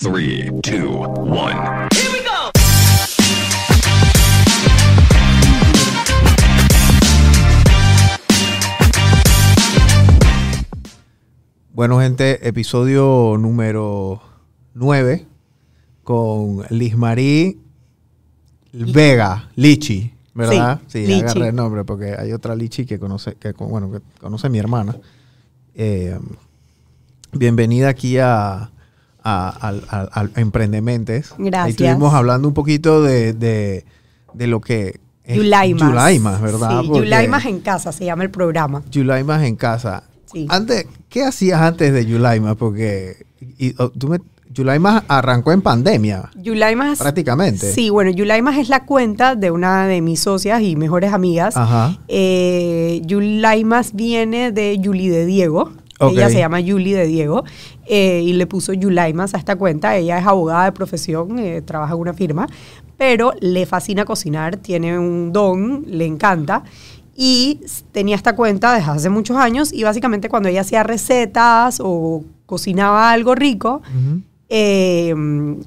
Three, two, one. Bueno, gente, episodio número 9 con Liz Marie Vega, Lichi, ¿verdad? Sí, Sí, Lichi. agarré el nombre porque hay otra Lichi que conoce, que bueno, que conoce mi hermana. Eh, bienvenida aquí a, a, al- al- al Emprendementes. Ahí Gracias. estuvimos hablando un poquito de, de, de lo que es Yulaimas. Yulaimas, ¿verdad? Sí, Porque- Yulaimas en casa se llama el programa. Yulaimas en casa. Sí. Antes, ¿qué hacías antes de Yulaimas? Porque y, oh, tú me- Yulaimas arrancó en pandemia, Yulaimas. prácticamente. Sí, bueno, Yulaimas es la cuenta de una de mis socias y mejores amigas. Ajá. Eh, Yulaimas viene de Yuli de Diego. Ella se llama Yuli de Diego eh, y le puso Yulaimas a esta cuenta. Ella es abogada de profesión, eh, trabaja en una firma, pero le fascina cocinar, tiene un don, le encanta. Y tenía esta cuenta desde hace muchos años y básicamente cuando ella hacía recetas o cocinaba algo rico, eh,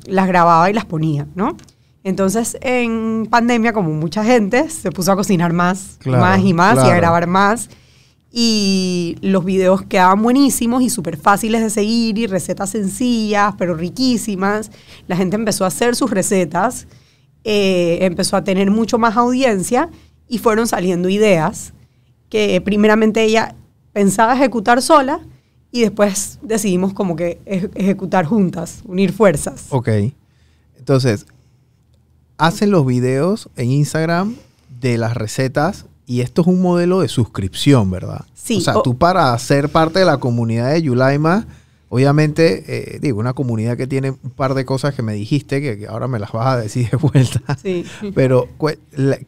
las grababa y las ponía, ¿no? Entonces, en pandemia, como mucha gente, se puso a cocinar más, Claro, más y más y a grabar más. Y los videos quedaban buenísimos y súper fáciles de seguir y recetas sencillas, pero riquísimas. La gente empezó a hacer sus recetas, eh, empezó a tener mucho más audiencia y fueron saliendo ideas que primeramente ella pensaba ejecutar sola y después decidimos como que ej- ejecutar juntas, unir fuerzas. Ok. Entonces, hacen los videos en Instagram de las recetas y esto es un modelo de suscripción, ¿verdad? Sí, O sea, o- tú para ser parte de la comunidad de Yulaima, obviamente, eh, digo, una comunidad que tiene un par de cosas que me dijiste, que, que ahora me las vas a decir de vuelta. Sí. Pero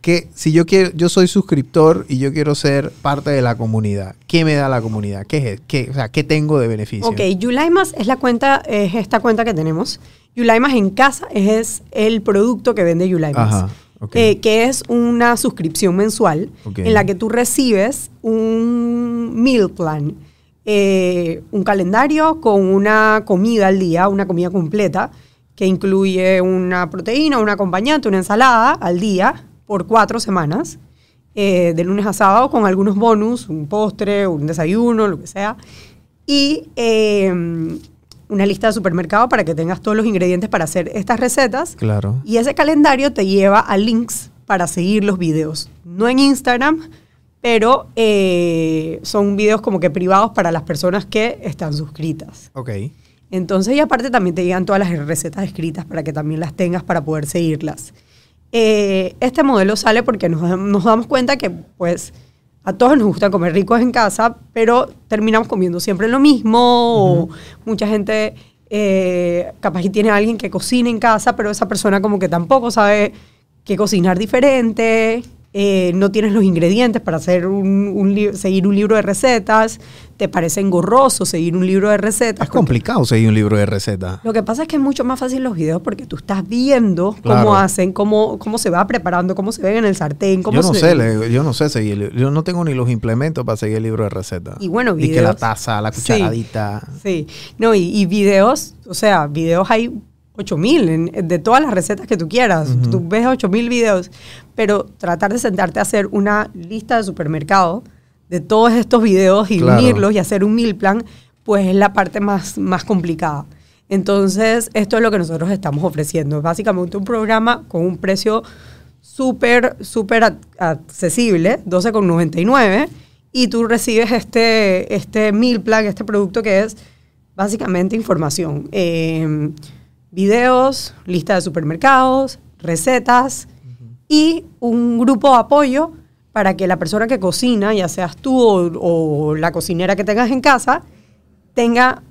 que si yo quiero, yo soy suscriptor y yo quiero ser parte de la comunidad, ¿qué me da la comunidad? ¿Qué es? ¿Qué, o sea, ¿qué tengo de beneficio? Ok, Yulaimas es la cuenta, es esta cuenta que tenemos. Yulaimas en casa es el producto que vende Yulaimas. Ajá, ok. Eh, que es una suscripción mensual Ok. en la que tú recibes un meal plan, eh, un calendario con una comida al día, una comida completa, que incluye una proteína, un acompañante, una ensalada al día por cuatro semanas, eh, de lunes a sábado, con algunos bonus, un postre, un desayuno, lo que sea. Y eh, una lista de supermercado para que tengas todos los ingredientes para hacer estas recetas. Claro. Y ese calendario te lleva a links para seguir los videos. No en Instagram, pero eh, son videos como que privados para las personas que están suscritas. Ok. Entonces, y aparte también te llegan todas las recetas escritas para que también las tengas para poder seguirlas. Eh, este modelo sale porque nos, nos damos cuenta que, pues, a todos nos gusta comer ricos en casa, pero terminamos comiendo siempre lo mismo. O mucha gente, eh, capaz que tiene a alguien que cocina en casa, pero esa persona como que tampoco sabe qué cocinar diferente. Eh, no tienes los ingredientes para hacer un, seguir un libro de recetas. Te parece engorroso seguir un libro de recetas. Es complicado seguir un libro de recetas. lo que pasa es que es mucho más fácil los videos porque tú estás viendo Claro. cómo hacen, cómo, cómo se va preparando, cómo se ven en el sartén, cómo Yo no se sé, le- yo no sé seguir. Yo no tengo ni los implementos para seguir el libro de recetas. Y bueno, Y que la videos. taza, la Sí. cucharadita. Sí, no, y, y videos, o sea, videos hay 8000 en- de todas las recetas que tú quieras. Tú ves 8000 videos, pero tratar de sentarte a hacer una lista de supermercado de todos estos videos y Claro. unirlos y hacer un meal plan, pues es la parte más, más complicada. Entonces, esto es lo que nosotros estamos ofreciendo. Básicamente un programa con un precio súper, súper ac- accesible, 12,99, y tú recibes este, este meal plan, este producto que es básicamente información. Eh, videos, lista de supermercados, recetas y un grupo de apoyo para que la persona que cocina, ya seas tú o, la cocinera que tengas en casa, tenga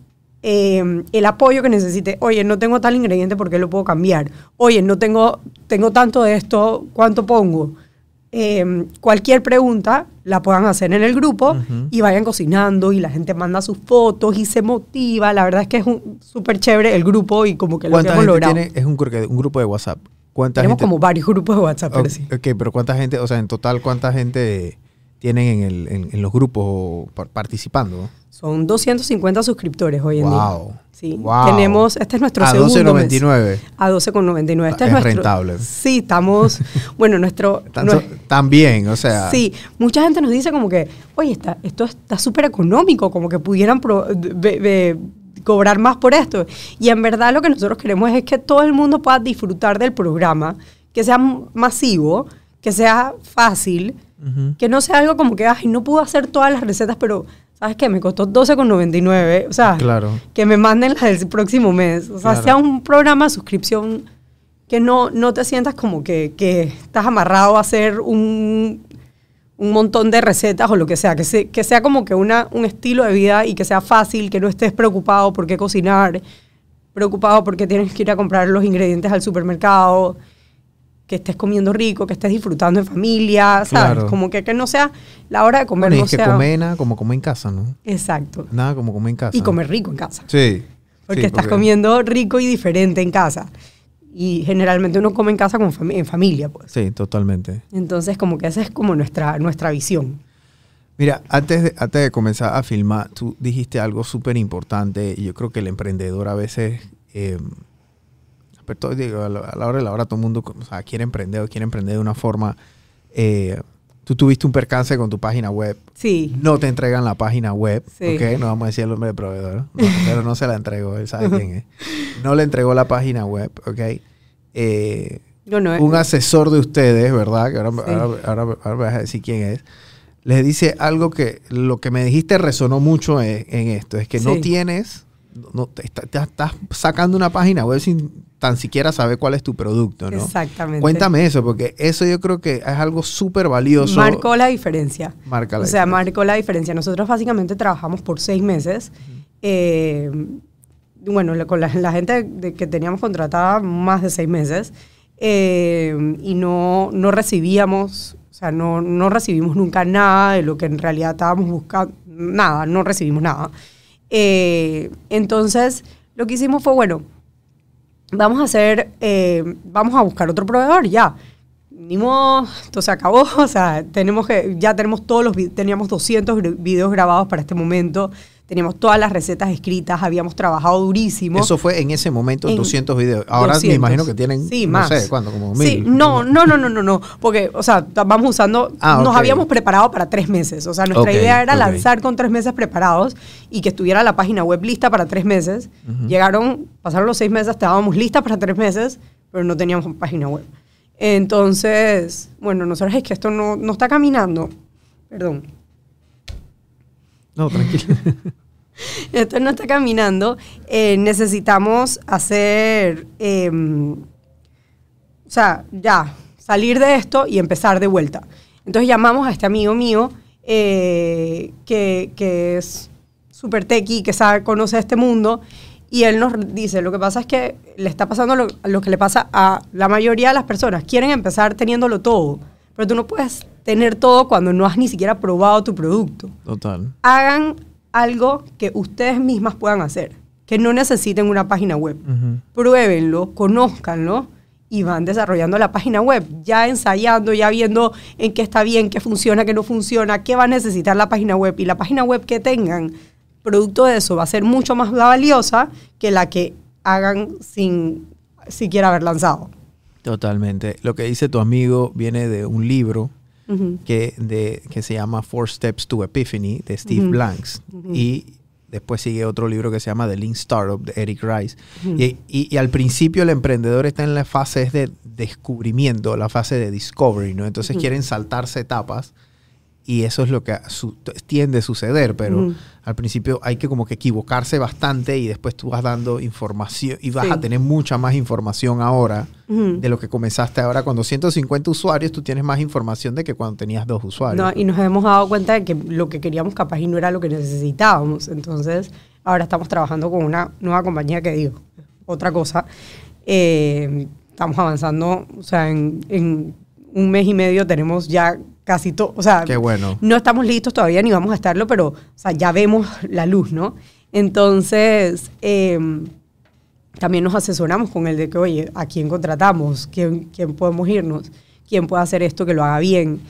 eh, el apoyo que necesite. Oye, no tengo tal ingrediente, ¿por qué lo puedo cambiar? Oye, no tengo, tengo tanto de esto, ¿cuánto pongo? Eh, cualquier pregunta la puedan hacer en el grupo y vayan cocinando y la gente manda sus fotos y se motiva. La verdad es que es un- súper chévere el grupo y como que lo que ¿Cuánta hemos gente logrado. tiene? Es un, grupo de WhatsApp. ¿Cuánta Tenemos gente? como varios grupos de WhatsApp, pero Ok, sí. ok, pero ¿cuánta gente, o sea, en total, cuánta gente tienen en, el- en- en los grupos par- participando? Son 250 suscriptores hoy en Wow. día. Sí. Wow. Tenemos, este es nuestro A segundo mes. 12.99. A 12,99. Este es, Es nuestro, rentable. Sí, estamos, bueno, nuestro... Tan- nue- También, o sea. Sí, mucha gente nos dice como que, oye, está, esto está súper económico, como que pudieran pro- cobrar más por esto. Y en verdad lo que nosotros queremos es que todo el mundo pueda disfrutar del programa, que sea masivo, que sea fácil, que no sea algo como que, ay, no puedo hacer todas las recetas, pero, ¿sabes qué? Me costó 12,99. O sea, Claro. que me manden las del próximo mes. O sea, Claro. sea un programa de suscripción que no, no te sientas como que, que estás amarrado a hacer un, un montón de recetas o lo que sea, que, se- que sea como que una, un estilo de vida y que sea fácil, que no estés preocupado por qué cocinar, preocupado porque tienes que ir a comprar los ingredientes al supermercado, que estés comiendo rico, que estés disfrutando en familia, ¿sabes? Claro. Como que, que no sea la hora de comer, Bueno, y no es que sea... comer nada como comer en casa, ¿no? Exacto. Nada como comer en casa. Y comer rico en casa. Sí. Porque sí, estás comiendo rico y diferente en casa. Y generalmente uno come en casa con en familia, pues. Sí, totalmente. Entonces, como que esa es como nuestra, nuestra visión. Mira, antes de, antes de comenzar a filmar, tú dijiste algo súper importante y yo creo que el emprendedor a veces, eh, pero todo- digo, a la, a la hora de la hora todo el mundo o sea, quiere emprender o quiere emprender de una forma. eh, tú tuviste un percance con tu página web, Sí. no te entregan la página web, Sí. ¿ok? No vamos a decir el nombre del proveedor, no, pero no se la entregó, él sabe quién es. No le entregó la página web, ¿ok? Eh, Yo no, un asesor de ustedes, ¿verdad? Que ahora, Sí. ahora, ahora- ahora me vas a decir quién es. Les dice algo que lo que me dijiste resonó mucho en, en esto. Es que no Sí. tienes, no, te, está- te estás sacando una página web sin tan siquiera saber cuál es tu producto, ¿no? Exactamente. Cuéntame eso, porque eso yo creo que es algo súper valioso. Marcó la diferencia. Marca la o sea, diferencia. marcó la diferencia. Nosotros básicamente trabajamos por seis meses. Eh, bueno, con la, la gente de- que teníamos contratada más de seis meses. eh, y no, no recibíamos, o sea, no, no recibimos nunca nada de lo que en realidad estábamos buscando. Nada, no recibimos nada. Eh, entonces, lo que hicimos fue, bueno, vamos a hacer, eh, vamos a buscar otro proveedor, ya. Ni modo, esto acabó, o sea, tenemos que, ya tenemos todos los, teníamos 200 gr- videos grabados para este momento, teníamos todas las recetas escritas, habíamos trabajado durísimo. Eso fue en ese momento En 200 videos. Ahora me 200. imagino que tienen, Sí, no más. sé, ¿cuánto? Como Sí, mil. no, no, no, no, no, no, porque, o sea, vamos usando, Ah, nos habíamos preparado para tres meses, o sea, nuestra Ok, idea era ok. lanzar con tres meses preparados y que estuviera la página web lista para tres meses. Llegaron, pasaron los seis meses, estábamos listas para tres meses, pero no teníamos página web. Entonces, bueno, nosotros es que esto no, no está caminando, perdón, No, tranquilo. esto no está caminando, eh, necesitamos hacer, eh, o sea, ya, salir de esto y empezar de vuelta. Entonces llamamos a este amigo mío eh, que, que es súper tequi, que sabe, conoce este mundo, y él nos dice, lo que pasa es que le está pasando lo, lo que le pasa a la mayoría de las personas. Quieren empezar teniéndolo todo, pero tú no puedes tener todo cuando no has ni siquiera probado tu producto Total. hagan algo que ustedes mismas puedan hacer, que no necesiten una página web. Ujú. Pruébenlo, conózcanlo y van desarrollando la página web, ya ensayando, ya viendo en qué está bien, qué funciona, qué no funciona, qué va a necesitar la página web. Y la página web que tengan, producto de eso, va a ser mucho más valiosa que la que hagan sin siquiera haber lanzado. Totalmente. Lo que dice tu amigo viene de un libro Que, de, que se llama Four Steps to Epiphany de Steve Ujú. Blanks. Y después sigue otro libro que se llama The Lean Startup de Eric Rice. Y, y- y al principio el emprendedor está en la fase de descubrimiento, la fase de discovery, ¿no? Entonces quieren saltarse etapas y eso es lo que su- tiende a suceder, pero al principio hay que como que equivocarse bastante y después tú vas dando información y vas Sí. a tener mucha más información ahora de lo que comenzaste ahora. Cuando 150 usuarios, tú tienes más información de que cuando tenías dos usuarios. No, y nos hemos dado cuenta de que lo que queríamos capaz y no era lo que necesitábamos. Entonces, ahora estamos trabajando con una nueva compañía que digo, otra cosa. Eh, estamos avanzando, o sea, en, en un mes y medio tenemos ya casi todo, o sea, Qué bueno. no estamos listos todavía ni vamos a estarlo, pero o sea, ya vemos la luz, ¿no? Entonces, eh, también nos asesoramos con el de que, oye, ¿a quién contratamos? ¿Quién, quién podemos irnos? ¿Quién puede hacer esto que lo haga bien?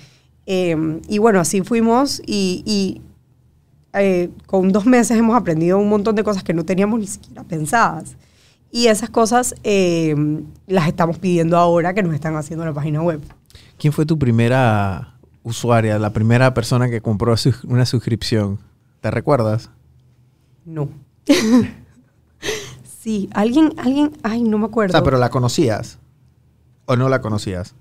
Eh, y bueno, así fuimos y, y eh, con dos meses hemos aprendido un montón de cosas que no teníamos ni siquiera pensadas. Y esas cosas eh, las estamos pidiendo ahora que nos están haciendo en la página web. ¿Quién fue tu primera usuaria, la primera persona que compró su- una suscripción? ¿Te recuerdas? No. sí, alguien, alguien, ay, no me O acuerdo. sea, pero la conocías o no la conocías.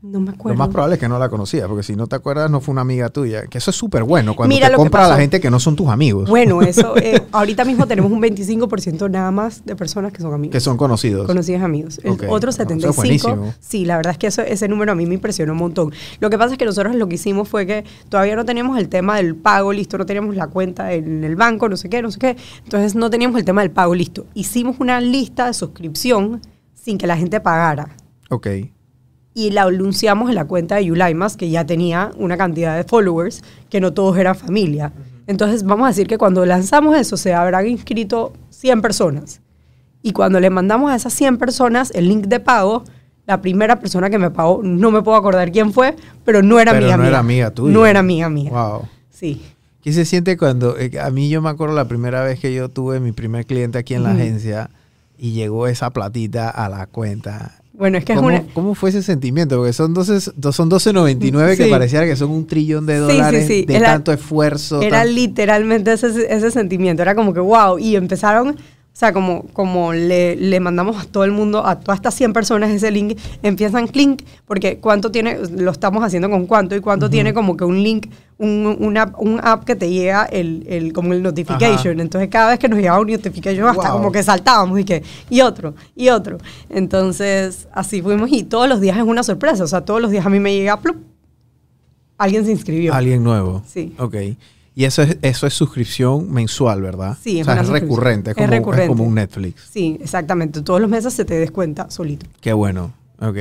No me Lo acuerdo. más probable es que no la conocías, porque si no te acuerdas, no fue una amiga tuya. Que eso es súper bueno cuando Mira te lo compra a la gente que no son tus amigos, Bueno, eso, eh, ahorita mismo tenemos un 25% nada más de personas que son amigos. que son conocidos. Conocidos amigos. El Ok, otro no, eso es 75, buenísimo. sí, la verdad es que eso, ese número a mí me impresionó un montón. Lo que pasa es que nosotros lo que hicimos fue que todavía no teníamos el tema del pago listo, no teníamos la cuenta en el banco, no sé qué, no sé qué. Entonces no teníamos el tema del pago listo. Hicimos una lista de suscripción sin que la gente pagara. Ok. Y la anunciamos en la cuenta de Yulaimas, que ya tenía una cantidad de followers, que no todos eran familia. Entonces vamos a decir que cuando lanzamos eso se habrán inscrito 100 personas. Y cuando le mandamos a esas 100 personas el link de pago, la primera persona que me pagó, no me puedo acordar quién fue, pero no era Pero amiga no mía. era amiga tuya. No era amiga mía. Wow. Sí. ¿Qué se siente cuando, eh, a mí yo me acuerdo la primera vez que yo tuve mi primer cliente aquí en la agencia y llegó esa platita a la cuenta? Bueno, es que es ¿Cómo, una... cómo fue ese sentimiento? Porque son 12, do- son 12.99 que Sí. pareciera que son un trillón de sí, dólares sí. de Era- tanto esfuerzo. Era tan- literalmente ese, ese sentimiento, era como que wow, y empezaron, o sea, como, como le, le mandamos a todo el mundo, a todas estas 100 personas ese link, empiezan clink, porque cuánto tiene, lo estamos haciendo con cuánto, y cuánto tiene como que un link, un, una, un app que te llega el, el, como el notification, Ajá. entonces cada vez que nos llegaba un notification hasta Wow. como que saltábamos y que, y otro, y otro, entonces así fuimos y todos los días es una sorpresa, o sea, todos los días a mí me llega, plup, alguien se inscribió. Alguien nuevo. Sí. Ok. Y eso es, eso es suscripción mensual, ¿verdad? Sí, o es sea, una es recurrente, es como, es recurrente. como un Netflix. Sí, exactamente. Todos los meses se te descuenta solito. Qué bueno. Ok.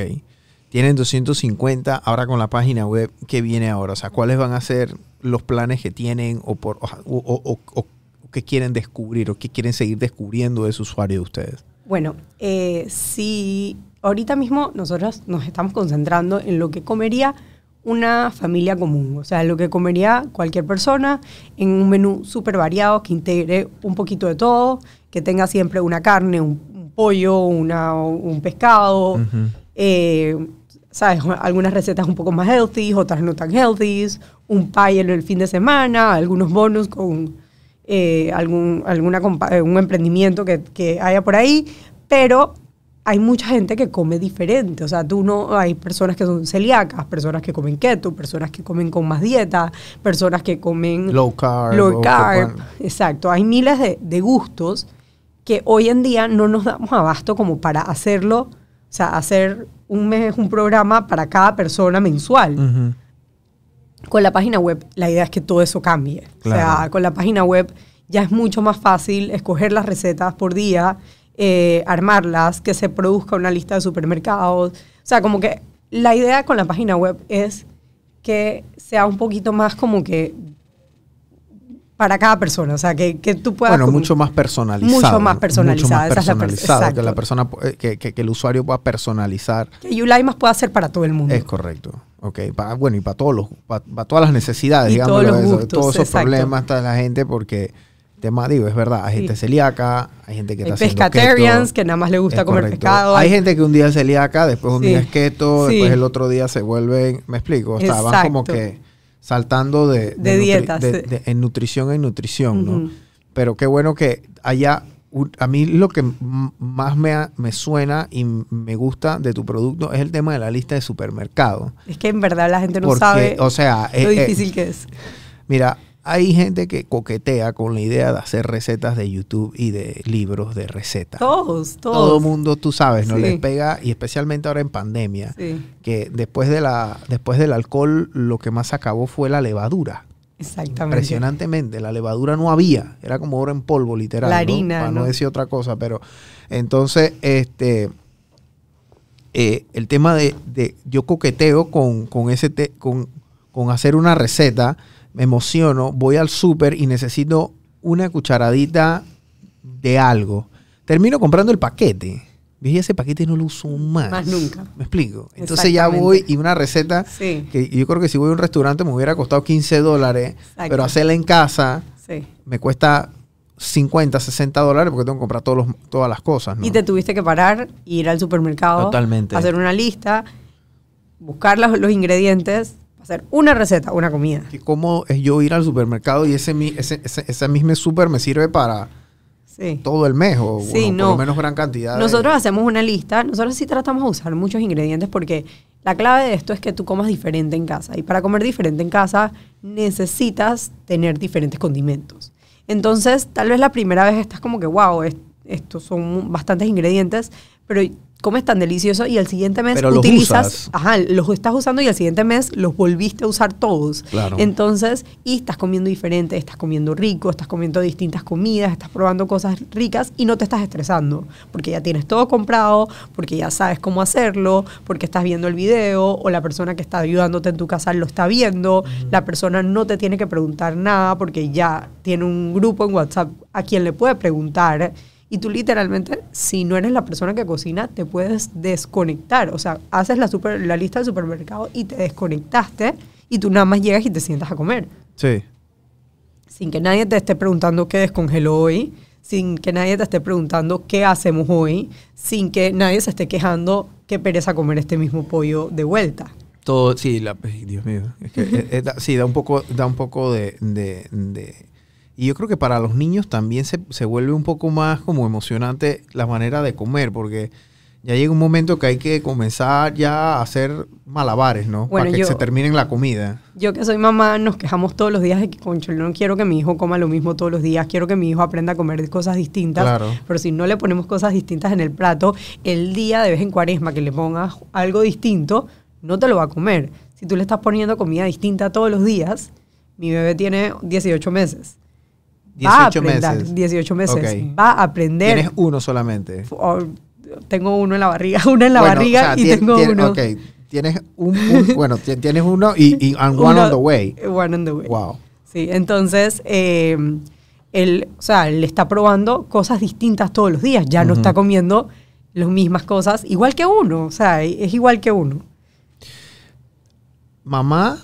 Tienen 250 ahora con la página web. ¿Qué viene ahora? O sea, ¿cuáles van a ser los planes que tienen o, por, o, o- o- o qué quieren descubrir o qué quieren seguir descubriendo de su usuario de ustedes? Bueno, eh, si ahorita mismo nosotros nos estamos concentrando en lo que comería una familia común, o sea, lo que comería cualquier persona en un menú súper variado que integre un poquito de todo, que tenga siempre una carne, un, un pollo, una, un pescado, eh, ¿sabes? Algunas recetas un poco más healthy, otras no tan healthy, un pie en el fin de semana, algunos bonus con eh, algún alguna eh, un emprendimiento que, que haya por ahí, pero hay mucha gente que come diferente, o sea, tú no, hay personas que son celíacas, personas que comen keto, personas que comen con más dieta, personas que comen Low carb. low carb, exacto, hay miles de, de gustos que hoy en día no nos damos abasto como para hacerlo, o sea, hacer un mes, un programa para cada persona mensual. Con la página web, la idea es que todo eso cambie. O sea, con la página web ya es mucho más fácil escoger las recetas por día, eh, armarlas, que se produzca una lista de supermercados. O sea, como que la idea con la página web es que sea un poquito más como que para cada persona. O sea, que, que tú puedas... Bueno, mucho más personalizado. Mucho más personalizado, Mucho más esa es la per- personalizado. que la persona, eh, que, que- que el usuario pueda personalizar. Que Ulaimas pueda hacer para todo el mundo. Es correcto. Ok. Pa- bueno, y para todos los, para, todas las necesidades, digamos, todos los gustos, todos esos exacto. problemas de la gente, porque tema, digo, es verdad, hay Sí. gente celíaca, hay gente que Hay está pescatarians keto. que nada más le gusta comer correcto. pescado. Hay gente que un día es celíaca, después un Sí. día es keto, Sí. después el otro día se vuelven, me explico, o sea, van como que saltando de, De dietas, de- en nutrición en nutrición, ¿no? Pero qué bueno que haya, a mí lo que más me, me suena y me gusta de tu producto es el tema de la lista de supermercado. Es que en verdad la gente no Porque, sabe o sea, lo eh, eh, difícil que es. Mira, hay gente que coquetea con la idea de hacer recetas de YouTube y de libros de recetas. Todos, todos. Todo mundo, tú sabes, no Sí. les pega y especialmente ahora en pandemia, Sí, que después de la después del alcohol lo que más acabó fue la levadura. exactamente. Impresionantemente, la levadura no había, era como oro en polvo literal, La ¿no? harina, para no, ¿no? decir otra cosa, pero entonces este eh, el tema de, de- yo coqueteo con, con ese te- con, con hacer una receta, me emociono, voy al súper y necesito una cucharadita de algo. Termino comprando el paquete. y ese paquete no lo uso más. Más nunca. ¿Me explico? Entonces ya voy y una receta Sí, que yo creo que si voy a un restaurante me hubiera costado 15 dólares, pero hacerla en casa sí. me cuesta 50, 60 dólares porque tengo que comprar todos los- todas las cosas. ¿no? Y te tuviste que parar, ir al supermercado, Totalmente. hacer una lista, buscar los, los ingredientes, hacer una receta, una comida. Que ¿Cómo es yo ir al supermercado y ese, ese, ese, ese mismo super me sirve para Sí. todo el mes o Sí, bueno, no. por lo menos gran cantidad? de- Nosotros hacemos una lista, nosotros sí tratamos de usar muchos ingredientes porque la clave de esto es que tú comas diferente en casa y para comer diferente en casa necesitas tener diferentes condimentos. Entonces, tal vez la primera vez estás como que, wow, es- estos son bastantes ingredientes, pero comes tan delicioso y al siguiente mes Pero los utilizas, usas. ajá, los estás usando y al siguiente mes los volviste a usar todos. Claro. Entonces, y estás comiendo diferente, estás comiendo rico, estás comiendo distintas comidas, estás probando cosas ricas y no te estás estresando, porque ya tienes todo comprado, porque ya sabes cómo hacerlo, porque estás viendo el video o la persona que está ayudándote en tu casa lo está viendo, la persona no te tiene que preguntar nada porque ya tiene un grupo en WhatsApp a quien le puede preguntar. Y tú literalmente, si no eres la persona que cocina, te puedes desconectar. O sea, haces la, super, la lista del supermercado y te desconectaste y tú nada más llegas y te sientas a comer. Sí. Sin que nadie te esté preguntando qué descongeló hoy, sin que nadie te esté preguntando qué hacemos hoy, sin que nadie se esté quejando qué pereza comer este mismo pollo de vuelta. Todo, sí, la, Dios mío. Es que, eh, eh, da- sí, da un poco, da un poco de, de- de- Y yo creo que para los niños también se, se vuelve un poco más como emocionante la manera de comer, porque ya llega un momento que hay que comenzar ya a hacer malabares, ¿no? Bueno, para que yo- se terminen la comida. Yo que soy mamá, nos quejamos todos los días de que, concho, no quiero que mi hijo coma lo mismo todos los días, quiero que mi hijo aprenda a comer cosas distintas. Claro. Pero si no le ponemos cosas distintas en el plato, el día de vez en cuaresma que le pongas algo distinto, no te lo va a comer. Si tú le estás poniendo comida distinta todos los días, mi bebé tiene 18 meses. Va a 18 aprender, meses. 18 meses. Va a aprender. Tienes uno solamente. O- tengo uno en la barriga, una en la Bueno, barriga o sea, y tien- tengo tien- uno. Ok, tienes un, un- bueno, ti- tienes uno y, y and one uno- on the way. One on the way. Wow. Sí, entonces eh, él, o sea, él está probando cosas distintas todos los días. Ya no está comiendo las mismas cosas, igual que uno. O sea, es igual que uno. Mamá,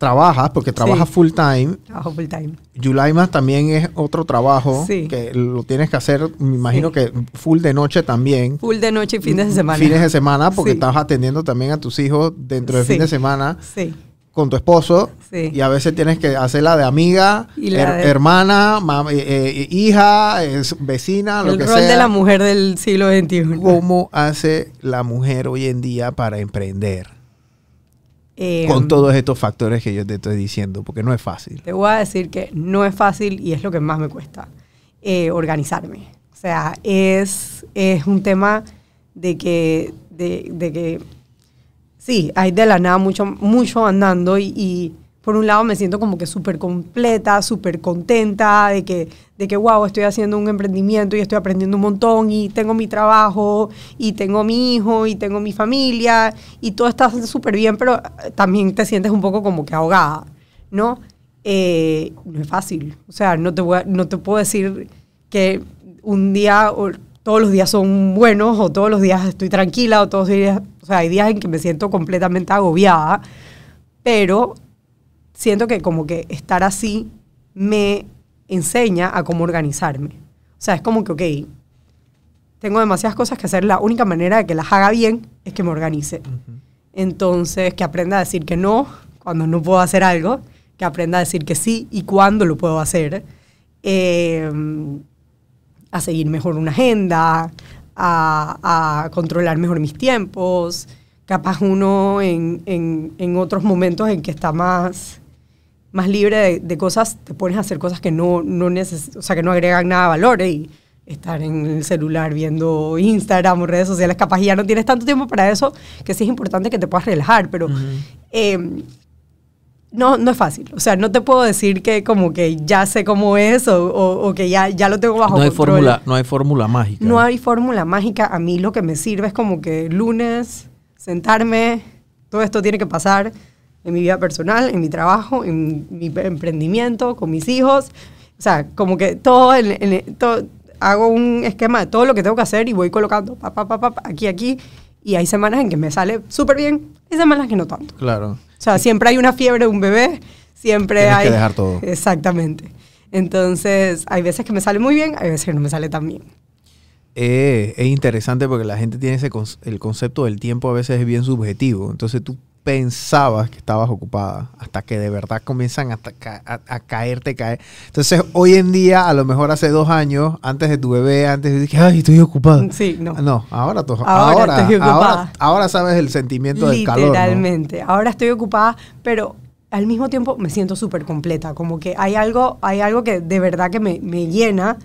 trabajas porque trabajas Sí. full time. Trabajo full time. Yulaima también es otro trabajo Sí. que lo tienes que hacer, me imagino Sí. que full de noche también. Full de noche y fines de semana. Fines de semana porque estás atendiendo también a tus hijos dentro del fin de semana Sí. con tu esposo Sí. y a veces tienes que hacer la de amiga, Y la her- de- hermana, eh, eh, hija, vecina, lo El que rol sea. de la mujer del siglo XXI. ¿Cómo hace la mujer hoy en día para emprender? Eh, con todos estos factores que yo te estoy diciendo, porque no es fácil. Te voy a decir que no es fácil y es lo que más me cuesta, eh, organizarme. O sea, es, es un tema de que, de, de que, sí, hay de la nada mucho, mucho andando y, y por un lado me siento como que súper completa, súper contenta de que, de que, wow, estoy haciendo un emprendimiento y estoy aprendiendo un montón y tengo mi trabajo y tengo mi hijo y tengo mi familia y todo está súper bien, pero también te sientes un poco como que ahogada, ¿no? Eh, no es fácil. O sea, no te, voy a- no te puedo decir que un día o todos los días son buenos o todos los días estoy tranquila o todos los días, o sea, hay días en que me siento completamente agobiada, pero siento que como que estar así me enseña a cómo organizarme. O sea, es como que, ok, tengo demasiadas cosas que hacer, la única manera de que las haga bien es que me organice. Entonces, que aprenda a decir que no cuando no puedo hacer algo, que aprenda a decir que sí y cuándo lo puedo hacer, eh, a seguir mejor una agenda, a, a controlar mejor mis tiempos, capaz uno en, en- en otros momentos en que está más, más libre de, de cosas, te pones a hacer cosas que no, no neces o sea, que no agregan nada de valor y estar en el celular viendo Instagram o redes sociales, capaz ya no tienes tanto tiempo para eso, que sí es importante que te puedas relajar, pero eh, no, no es fácil. O sea, no te puedo decir que como que ya sé cómo es o, o- o que ya, ya lo tengo bajo No hay control. fórmula, no hay fórmula mágica. No hay fórmula mágica. A mí lo que me sirve es como que lunes, sentarme, todo esto tiene que pasar en mi vida personal, en mi trabajo, en mi emprendimiento, con mis hijos. O sea, como que todo, en- en- todo hago un esquema de todo lo que tengo que hacer y voy colocando pa, pa, pa, pa, aquí, aquí. Y hay semanas en que me sale súper bien, hay semanas que no tanto. Claro. O sea, siempre hay una fiebre de un bebé, siempre Tienes hay... que dejar todo. Exactamente. Entonces, hay veces que me sale muy bien, hay veces que no me sale tan bien. Eh, es interesante porque la gente tiene ese conce- el concepto del tiempo a veces es bien subjetivo. Entonces tú pensabas que estabas ocupada hasta que de verdad comienzan a, ca- a, a caerte, caer. Entonces hoy en día, a lo mejor hace dos años, antes de tu bebé, antes de que, ay, estoy ocupada. Sí, no. No, ahora, to- Ahora ahora, estoy ocupada. ahora, ahora sabes el sentimiento del calor. ¿no? Literalmente. Ahora estoy ocupada, pero al mismo tiempo me siento súper completa. Como que hay algo, hay algo que de verdad que me, me llena,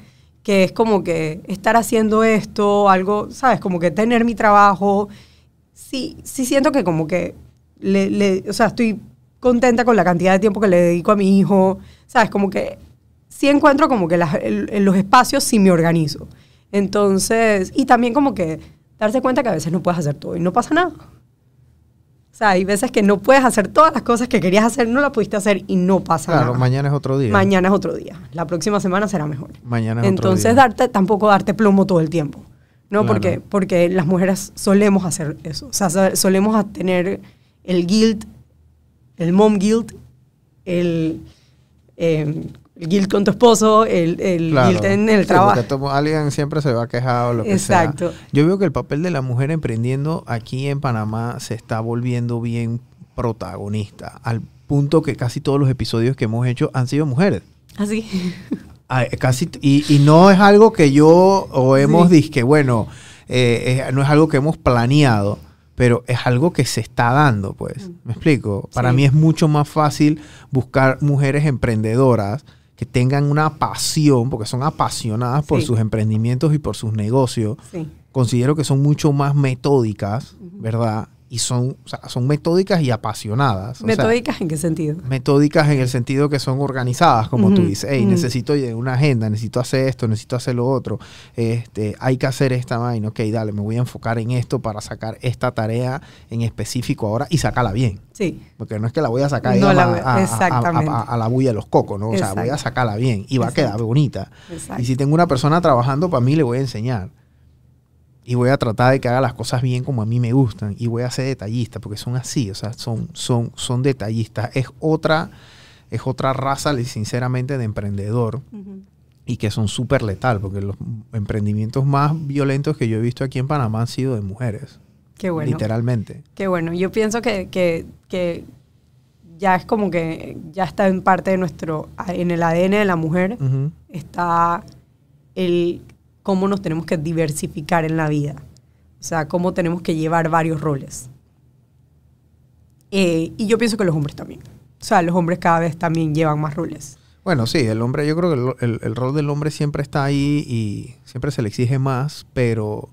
que es como que estar haciendo esto, algo, ¿sabes? Como que tener mi trabajo. Sí, sí siento que como que, le, le- o sea, estoy contenta con la cantidad de tiempo que le dedico a mi hijo, ¿sabes? Como que sí encuentro como que las- el- en los espacios sí me organizo. Entonces, y también como que darse cuenta que a veces no puedes hacer todo y no pasa nada. O sea, hay veces que no puedes hacer todas las cosas que querías hacer, no las pudiste hacer y no pasa Claro, nada. mañana es otro día. Mañana es otro día. La próxima semana será mejor. Mañana es otro Entonces, día. darte, tampoco darte plomo todo el tiempo. ¿no? Claro. Porque, porque las mujeres solemos hacer eso. O sea, so- solemos tener el guilt, el mom guilt, el, eh, el guilt con tu esposo, el, el Claro. guilt en el Sí, trabajo. alguien siempre se va a quejar o lo que Exacto. sea. Yo veo que el papel de la mujer emprendiendo aquí en Panamá se está volviendo bien protagonista, al punto que casi todos los episodios que hemos hecho han sido mujeres. Así. Ah, casi, y, y no es algo que yo o hemos Sí. dicho bueno, eh, es- no es algo que hemos planeado, pero es algo que se está dando, pues. ¿Me explico? Para Sí. mí es mucho más fácil buscar mujeres emprendedoras que tengan una pasión, porque son apasionadas por sus emprendimientos y por sus negocios. Sí. Considero que son mucho más metódicas, ¿verdad? Y son, o sea, son metódicas y apasionadas. O sea, ¿Metódicas en qué sentido? metódicas en el sentido que son organizadas, como tú Ujú, dices, hey, necesito una agenda, necesito hacer esto, necesito hacer lo otro, este, hay que hacer esta vaina, ok, dale, me voy a enfocar en esto para sacar esta tarea en específico ahora y sacarla bien. Sí. Porque no es que la voy a sacar No a, la a- voy- a- a- exactamente. a- a la bulla de los cocos, ¿no? O sea, voy a sacarla bien y va a quedar bonita. Exacto. Y si tengo una persona trabajando para mí, le voy a enseñar. Y voy a tratar de que haga las cosas bien como a mí me gustan. Y voy a ser detallista, porque son así, o sea, son, son, son detallistas. Es otra, es otra raza, sinceramente, de emprendedor. Y que son súper letal, porque los emprendimientos más violentos que yo he visto aquí en Panamá han sido de mujeres. Qué bueno. Literalmente. Qué bueno. Yo pienso que, que, que ya es como que ya está en parte de nuestro, en el ADN de la mujer, está el cómo nos tenemos que diversificar en la vida. O sea, cómo tenemos que llevar varios roles. Eh, y yo pienso que los hombres también. O sea, los hombres cada vez también llevan más roles. Bueno, sí, el hombre, yo creo que el, el- el rol del hombre siempre está ahí y siempre se le exige más, pero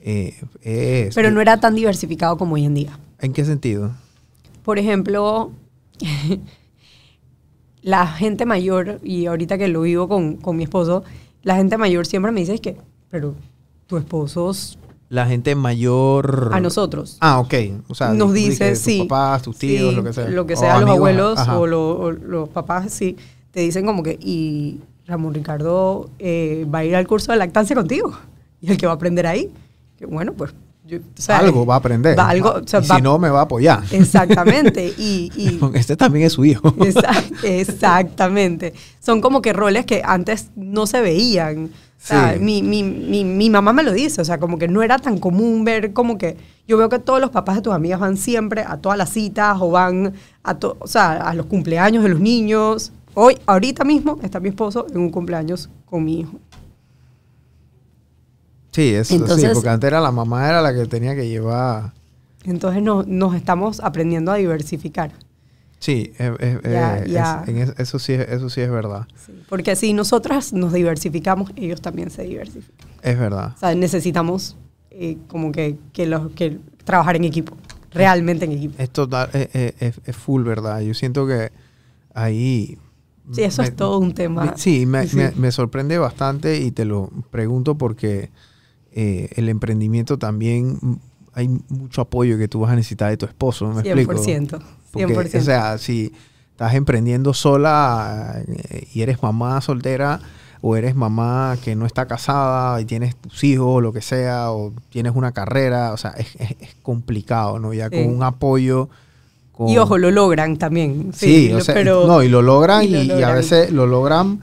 eh, es- Pero no era tan diversificado como hoy en día. ¿En qué sentido? Por ejemplo, la gente mayor, y ahorita que lo vivo con, con mi esposo, la gente mayor siempre me dice es que, pero tu esposo es La gente mayor. a nosotros. Ah, ok. O sea, nos di- di dice, tus sí. papás, tus tíos, sí, lo que sea. Lo que sea, los amigos, abuelos ajá. o, lo- o los papás, sí. Te dicen como que, y Ramón Ricardo eh, va a ir al curso de lactancia contigo. Y el que va a aprender ahí. Que bueno, pues. Yo- o sea, algo va a aprender. va algo, o sea, y va- si no, me va a apoyar. Exactamente. Y, y- Este también es su hijo. Exa- Exactamente. Son como que roles que antes no se veían. O sea, Sí. mi, mi, mi, mi mamá me lo dice, o sea, como que no era tan común ver como que yo veo que todos los papás de tus amigas van siempre a todas las citas o van a, to- o sea, a los cumpleaños de los niños. Hoy, ahorita mismo, está mi esposo en un cumpleaños con mi hijo. Sí, eso sí, Entonces- porque antes era la mamá era la que tenía que llevar. Entonces no- nos estamos aprendiendo a diversificar. Sí, es- es- Ya, eh, ya. es- en es- eso sí, es- eso sí es verdad. Sí, Porque si nosotras nos diversificamos, ellos también se diversifican. Es verdad. O sea, necesitamos eh, como que, que, los, que trabajar en equipo, realmente en equipo. Es total, es, es- es- es full verdad. Yo siento que ahí. Sí, eso me- es todo un tema. me- sí, me, Sí. me sorprende bastante y te lo pregunto porque eh, el emprendimiento también mm, hay mucho apoyo que tú vas a necesitar de tu esposo. ¿Me explico? 100%. Porque, 100%. o sea, si estás emprendiendo sola eh, y eres mamá soltera, o eres mamá que no está casada y tienes tus hijos o lo que sea, o tienes una carrera, o sea, es, es- es complicado, ¿no? Ya Sí. con un apoyo... con- Y ojo, lo logran también. Sí, lo- o sea, pero, no, y lo logran y a veces lo logran,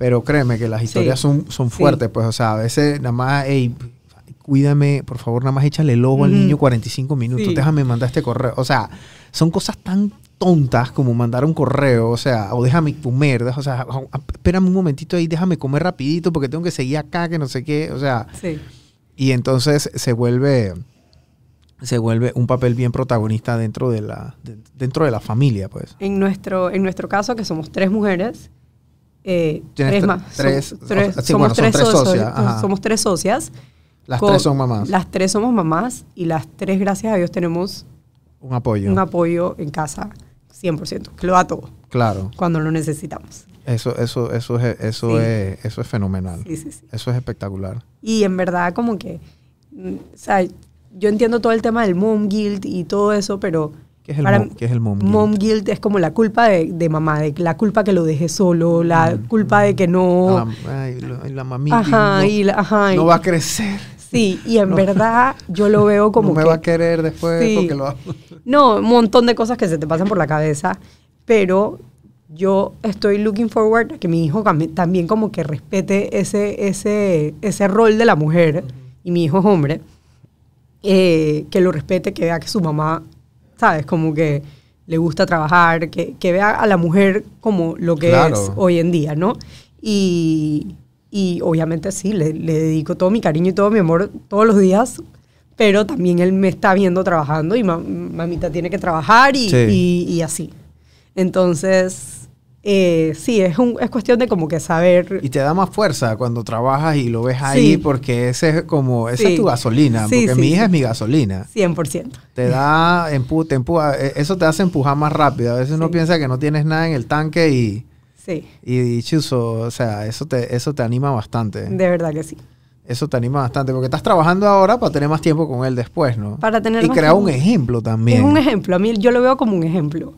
pero créeme que las historias Sí. son, son Sí. fuertes, pues, o sea, a veces nada más, hey, cuídame, por favor, nada más échale el ojo al Ujú. niño 45 minutos, Sí. déjame mandar este correo, o sea, son cosas tan tontas como mandar un correo, o sea, o déjame comer, o sea, espérame un momentito ahí, déjame comer rapidito porque tengo que seguir acá, que no sé qué, o sea, Sí. y entonces se vuelve se vuelve un papel bien protagonista dentro de la de- dentro de la familia, pues. En nuestro, en nuestro caso, que somos tres mujeres, eh, tres tre- más. tres- somos, tres- o sea, sí, somos bueno, son tres tres socios, socias, somos tres socias. Las con- tres son mamás. Las tres somos mamás y las tres, gracias a Dios, tenemos un apoyo. un apoyo en casa 100%, que lo da todo claro. cuando lo necesitamos. Eso eso eso es eso Sí. es eso es fenomenal. Sí, sí, sí. Eso es espectacular. Y en verdad, como que, mm, o sea, yo entiendo todo el tema del mom guilt y todo eso, pero ¿Qué es el mom- qué es el mom guilt? Mom guilt es como la culpa de, de mamá, de la culpa que lo deje solo, la culpa de que no... Ay, la mamita Ajá, no, y la- ajá, no va a crecer. Sí, y en No. verdad yo lo veo como no me que... va a querer después Sí. porque lo va- No, un montón de cosas que se te pasan por la cabeza, pero yo estoy looking forward a que mi hijo también como que respete ese, ese, ese rol de la mujer, y mi hijo es hombre, eh, que lo respete, que vea que su mamá, ¿sabes? Como que le gusta trabajar, que, que vea a la mujer como lo que Claro. es hoy en día, ¿no? Y, y obviamente sí, le, le dedico todo mi cariño y todo mi amor todos los días, pero también él me está viendo trabajando y ma- mamita tiene que trabajar y, Sí. y- y así. Entonces, eh, sí, es, un, es cuestión de como que saber... Y te da más fuerza cuando trabajas y lo ves ahí Sí. porque ese es como esa Sí. es tu gasolina, Sí, porque mi hija es mi gasolina. 100%. Te da empu te empuja, eh, eso te hace empujar más rápido. A veces uno piensa que no tienes nada en el tanque y Sí, y chuzo, o sea, eso te eso te anima bastante. de verdad que sí. Eso te anima bastante porque estás trabajando ahora para tener más tiempo con él después, ¿no? Para tener y más crear un tiempo. ejemplo también. Es un ejemplo, a mí yo lo veo como un ejemplo.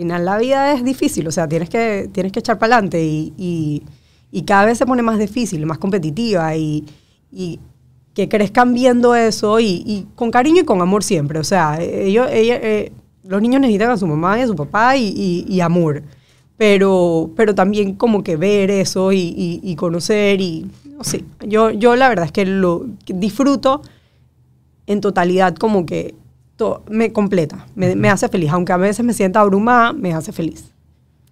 Al final la vida es difícil, o sea, tienes que, tienes que echar para adelante y, y- cada vez se pone más difícil, más competitiva y, y que crezcan viendo eso y, con cariño y con amor siempre. O sea, ellos, ella- eh, los niños necesitan a su mamá y a su papá y, amor, pero, pero también como que ver eso y, conocer y, no sé, yo, yo la verdad es que lo disfruto en totalidad como que to- me completa, me, me hace feliz. Aunque a veces me sienta abrumada, me hace feliz.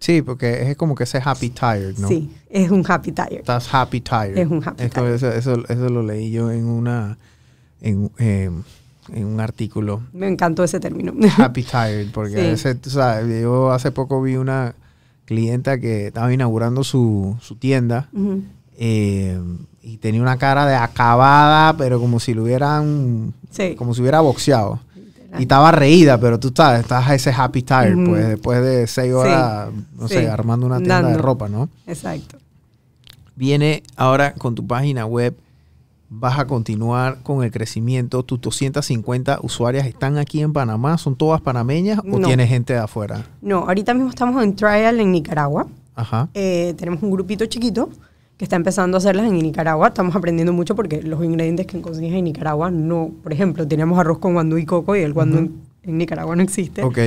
Sí, porque es como que ese happy tired, ¿no? Sí, es un happy tire. Estás happy tired. Es un happy tired. Eso, eso, eso lo leí yo en una en, eh, en un artículo. Me encantó ese término. Happy tired, porque Sí. yo hace poco vi una clienta que estaba inaugurando su, su tienda eh, y tenía una cara de acabada, pero como si lo hubieran, Sí. como si hubiera boxeado. Y estaba reída, pero tú sabes, estás a ese happy tired, Ujú. pues después de seis horas, no Sí. sé, armando una tienda de ropa, ¿no? Exacto. Viene ahora con tu página web, vas a continuar con el crecimiento. Tus 250 usuarias están aquí en Panamá, ¿son todas panameñas o No. tienes gente de afuera? No, ahorita mismo estamos en trial en Nicaragua. Ajá. Eh, tenemos un grupito chiquito que está empezando a hacerlas en Nicaragua. Estamos aprendiendo mucho porque los ingredientes que consigues en Nicaragua no, por ejemplo, teníamos arroz con guandú y coco y el guandú en, en Nicaragua no existe. Ok.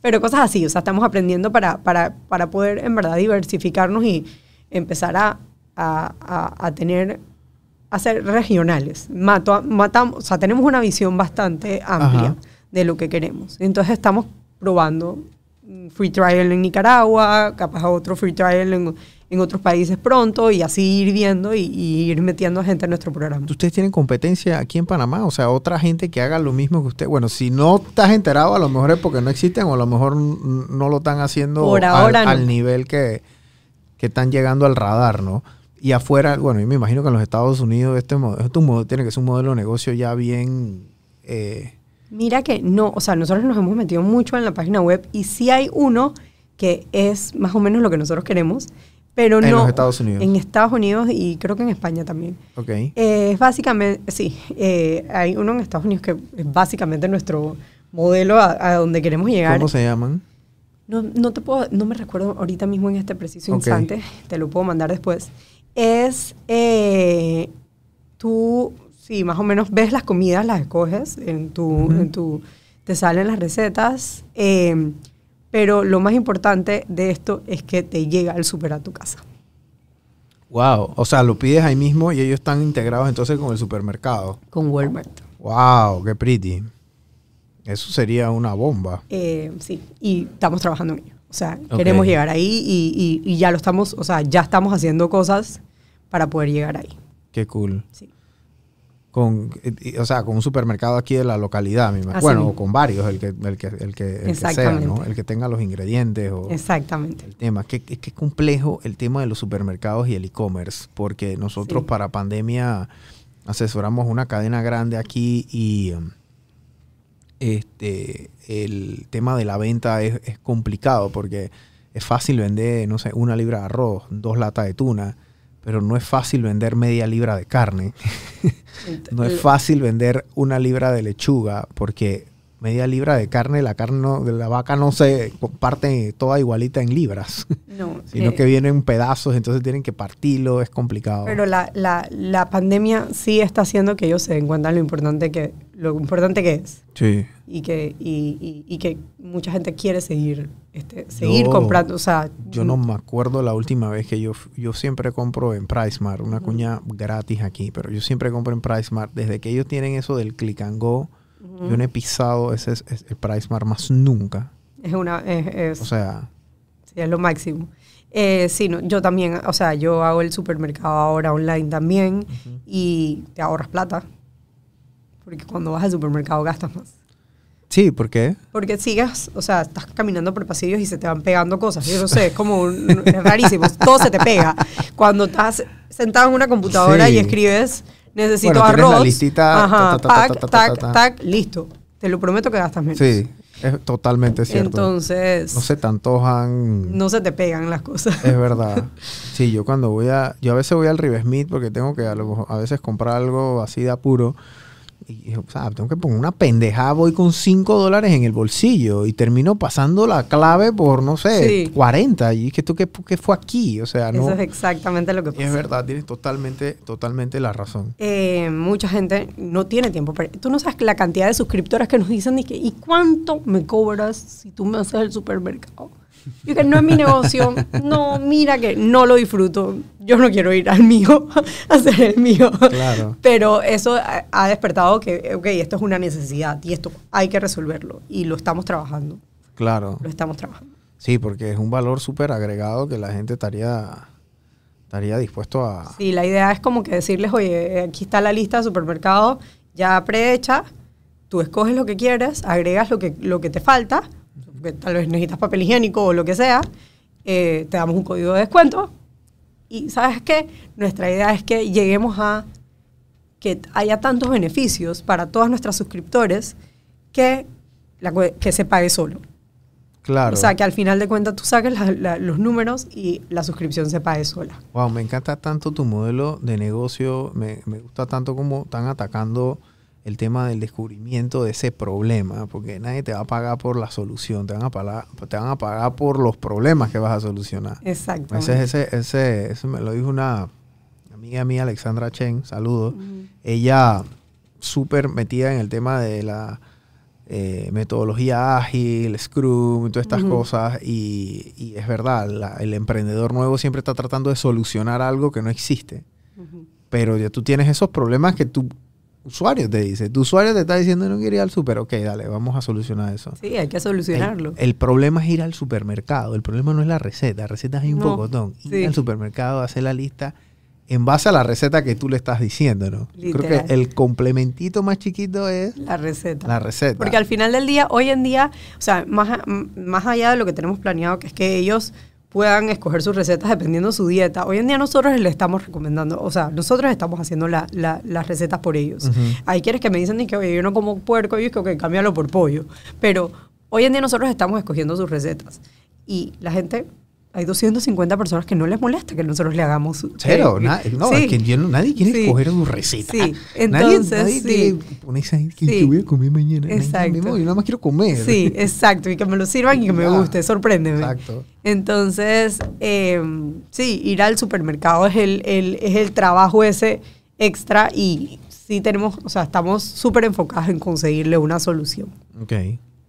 Pero cosas así, o sea, estamos aprendiendo para, para, para poder en verdad diversificarnos y empezar a, a, a- a tener, a ser regionales. Mato, matamos, o sea, tenemos una visión bastante amplia Ajá. de lo que queremos. Entonces estamos probando free trial en Nicaragua, capaz otro free trial en, en otros países pronto y así ir viendo y, y ir metiendo a gente en nuestro programa. ¿Ustedes tienen competencia aquí en Panamá? O sea, otra gente que haga lo mismo que usted. Bueno, si no estás enterado, a lo mejor es porque no existen o a lo mejor no lo están haciendo Por al, ahora no. al nivel que, que están llegando al radar, ¿no? Y afuera, bueno, yo me imagino que en los Estados Unidos este, este modo, tiene que ser un modelo de negocio ya bien... eh, Mira que no, o sea, nosotros nos hemos metido mucho en la página web y sí hay uno que es más o menos lo que nosotros queremos, pero En no. los Estados Unidos. En Estados Unidos y creo que en España también. ok. Eh, es básicamente, sí, eh, hay uno en Estados Unidos que es básicamente nuestro modelo a, a donde queremos llegar. ¿Cómo se llaman? No, no te puedo, no me recuerdo ahorita mismo en este preciso Ok. instante, te lo puedo mandar después. es eh, tú, sí, más o menos ves las comidas, las escoges en tu, en tu te salen las recetas, eh, pero lo más importante de esto es que te llega el súper a tu casa. Wow. O sea, lo pides ahí mismo y ellos están integrados entonces con el supermercado. Con Walmart. Wow, qué pretty. Eso sería una bomba. Eh, sí, y estamos trabajando en ello. O sea, queremos llegar ahí y, y- y ya lo estamos, o sea, ya estamos haciendo cosas para poder llegar ahí. Qué cool. Sí. Con, o sea, con un supermercado aquí de la localidad. Así Bueno, mismo. o con varios, el que, el que, el que, el que sea. El que tenga los ingredientes o Exactamente. el tema. Que, es que es complejo el tema de los supermercados y el e-commerce, porque nosotros Sí. para pandemia asesoramos una cadena grande aquí y um, este el tema de la venta es, es complicado porque es fácil vender, no sé, una libra de arroz, dos latas de tuna, pero no es fácil vender media libra de carne. No es fácil vender una libra de lechuga porque media libra de carne, la carne no- de la vaca no se comparte toda igualita en libras, No, sino eh, que vienen pedazos, entonces tienen que partirlo, es complicado. Pero la, la, la pandemia sí está haciendo que ellos se den cuenta lo importante que, lo importante que es. sí. Y que, y, y- y que mucha gente quiere seguir, este, seguir Yo- comprando. O sea, Yo no me acuerdo la última vez que yo, yo siempre compro en PriceMart, una cuña gratis aquí, pero yo siempre compro en PriceMart. Desde que ellos tienen eso del click and go, yo no he pisado ese es, es el PriceMart más nunca. es una, es, es- O sea, sí, es lo máximo. Eh, sí, no, yo también, o sea, yo hago el supermercado ahora online también y te ahorras plata. Porque cuando vas al supermercado gastas más. sí, ¿por qué? Porque sigas, o sea, estás caminando por pasillos y se te van pegando cosas. Yo no sé, es como un- es rarísimo. Todo se te pega. Cuando estás sentado en una computadora Sí. y escribes, necesito Bueno, tienes la arroz. listita, ajá, ta, ta, ta, tac, ta, ta, tac, ta, ta. tac, listo. Te lo prometo que gastas menos. Sí, es totalmente cierto. Entonces, no se te antojan. no se te pegan las cosas. Es verdad. Sí, yo cuando voy a... Yo a veces voy al River Smith porque tengo que a, lo- a veces comprar algo así de apuro. Y, o sea, tengo que poner una pendejada. Voy con 5 dólares en el bolsillo y termino pasando la clave por, no sé, Sí. 40. Y es que ¿qué, qué fue aquí? O sea, no... Eso es exactamente lo que pasa. es verdad, tienes totalmente, totalmente la razón. Eh, mucha gente no tiene tiempo. Pero tú no sabes la cantidad de suscriptoras que nos dicen y que, ¿y cuánto me cobras si tú me haces el supermercado? Yo que no es mi negocio. No, mira que no lo disfruto. Yo no quiero ir al mío a hacer el mío. Claro. Pero eso ha, despertado que, ok, esto es una necesidad y esto hay que resolverlo. Y lo estamos trabajando. Claro. Lo estamos trabajando. Sí, porque es un valor súper agregado que la gente estaría, estaría dispuesto a... Sí, la idea es como que decirles, oye, aquí está la lista de supermercado ya prehecha, tú escoges lo que quieres, agregas lo que, lo que te falta, tal vez necesitas papel higiénico o lo que sea, eh, te damos un código de descuento y ¿sabes qué? Nuestra idea es que lleguemos a que haya tantos beneficios para todos nuestros suscriptores que, la que se pague solo. Claro. O sea, que al final de cuentas tú saques la- la- los números y la suscripción se pague sola. Wow, me encanta tanto tu modelo de negocio, me, me gusta tanto cómo están atacando el tema del descubrimiento de ese problema, porque nadie te va a pagar por la solución, te van a pagar, te van a pagar por los problemas que vas a solucionar. Exacto. Ese, ese, ese, ese me lo dijo una amiga mía, Alexandra Chen, saludos. Ella súper metida en el tema de la eh, metodología ágil, Scrum, todas estas cosas. Y, y es verdad, la- el emprendedor nuevo siempre está tratando de solucionar algo que no existe. Pero ya tú tienes esos problemas que tu usuario te dice. Tu usuario te está diciendo no quiero ir al súper. Ok, dale, vamos a solucionar eso. Sí, hay que solucionarlo. el problema es ir al supermercado. El problema no es la receta. La receta hay un No, pocotón. Ir sí. al supermercado, hacer la lista en base a la receta que tú le estás diciendo, ¿no? Creo que el complementito más chiquito es la receta. la receta. Porque al final del día, hoy en día, o sea, más, más allá de lo que tenemos planeado, que es que ellos puedan escoger sus recetas dependiendo de su dieta, hoy en día nosotros les estamos recomendando, o sea, nosotros estamos haciendo la- la- las recetas por ellos. Hay quienes que me dicen que, oye, yo no como puerco, y es que, ok, cámbialo por pollo. Pero hoy en día nosotros estamos escogiendo sus recetas. Y la gente hay 250 personas que no les molesta que nosotros le hagamos. Cero, eh, na- no, sí. es que yo nadie quiere Sí. escoger tu receta. Sí, Nadie- entonces, nadie, sí. esa gente que Sí. que voy a comer mañana. Nadie, Exacto. yo nada más quiero comer. Sí, exacto, y que me lo sirvan y que me guste, sorpréndeme. Exacto. Entonces, eh, sí, ir al supermercado es el, el- es el trabajo ese extra y sí tenemos, o sea, estamos súper enfocados en conseguirle una solución. Ok.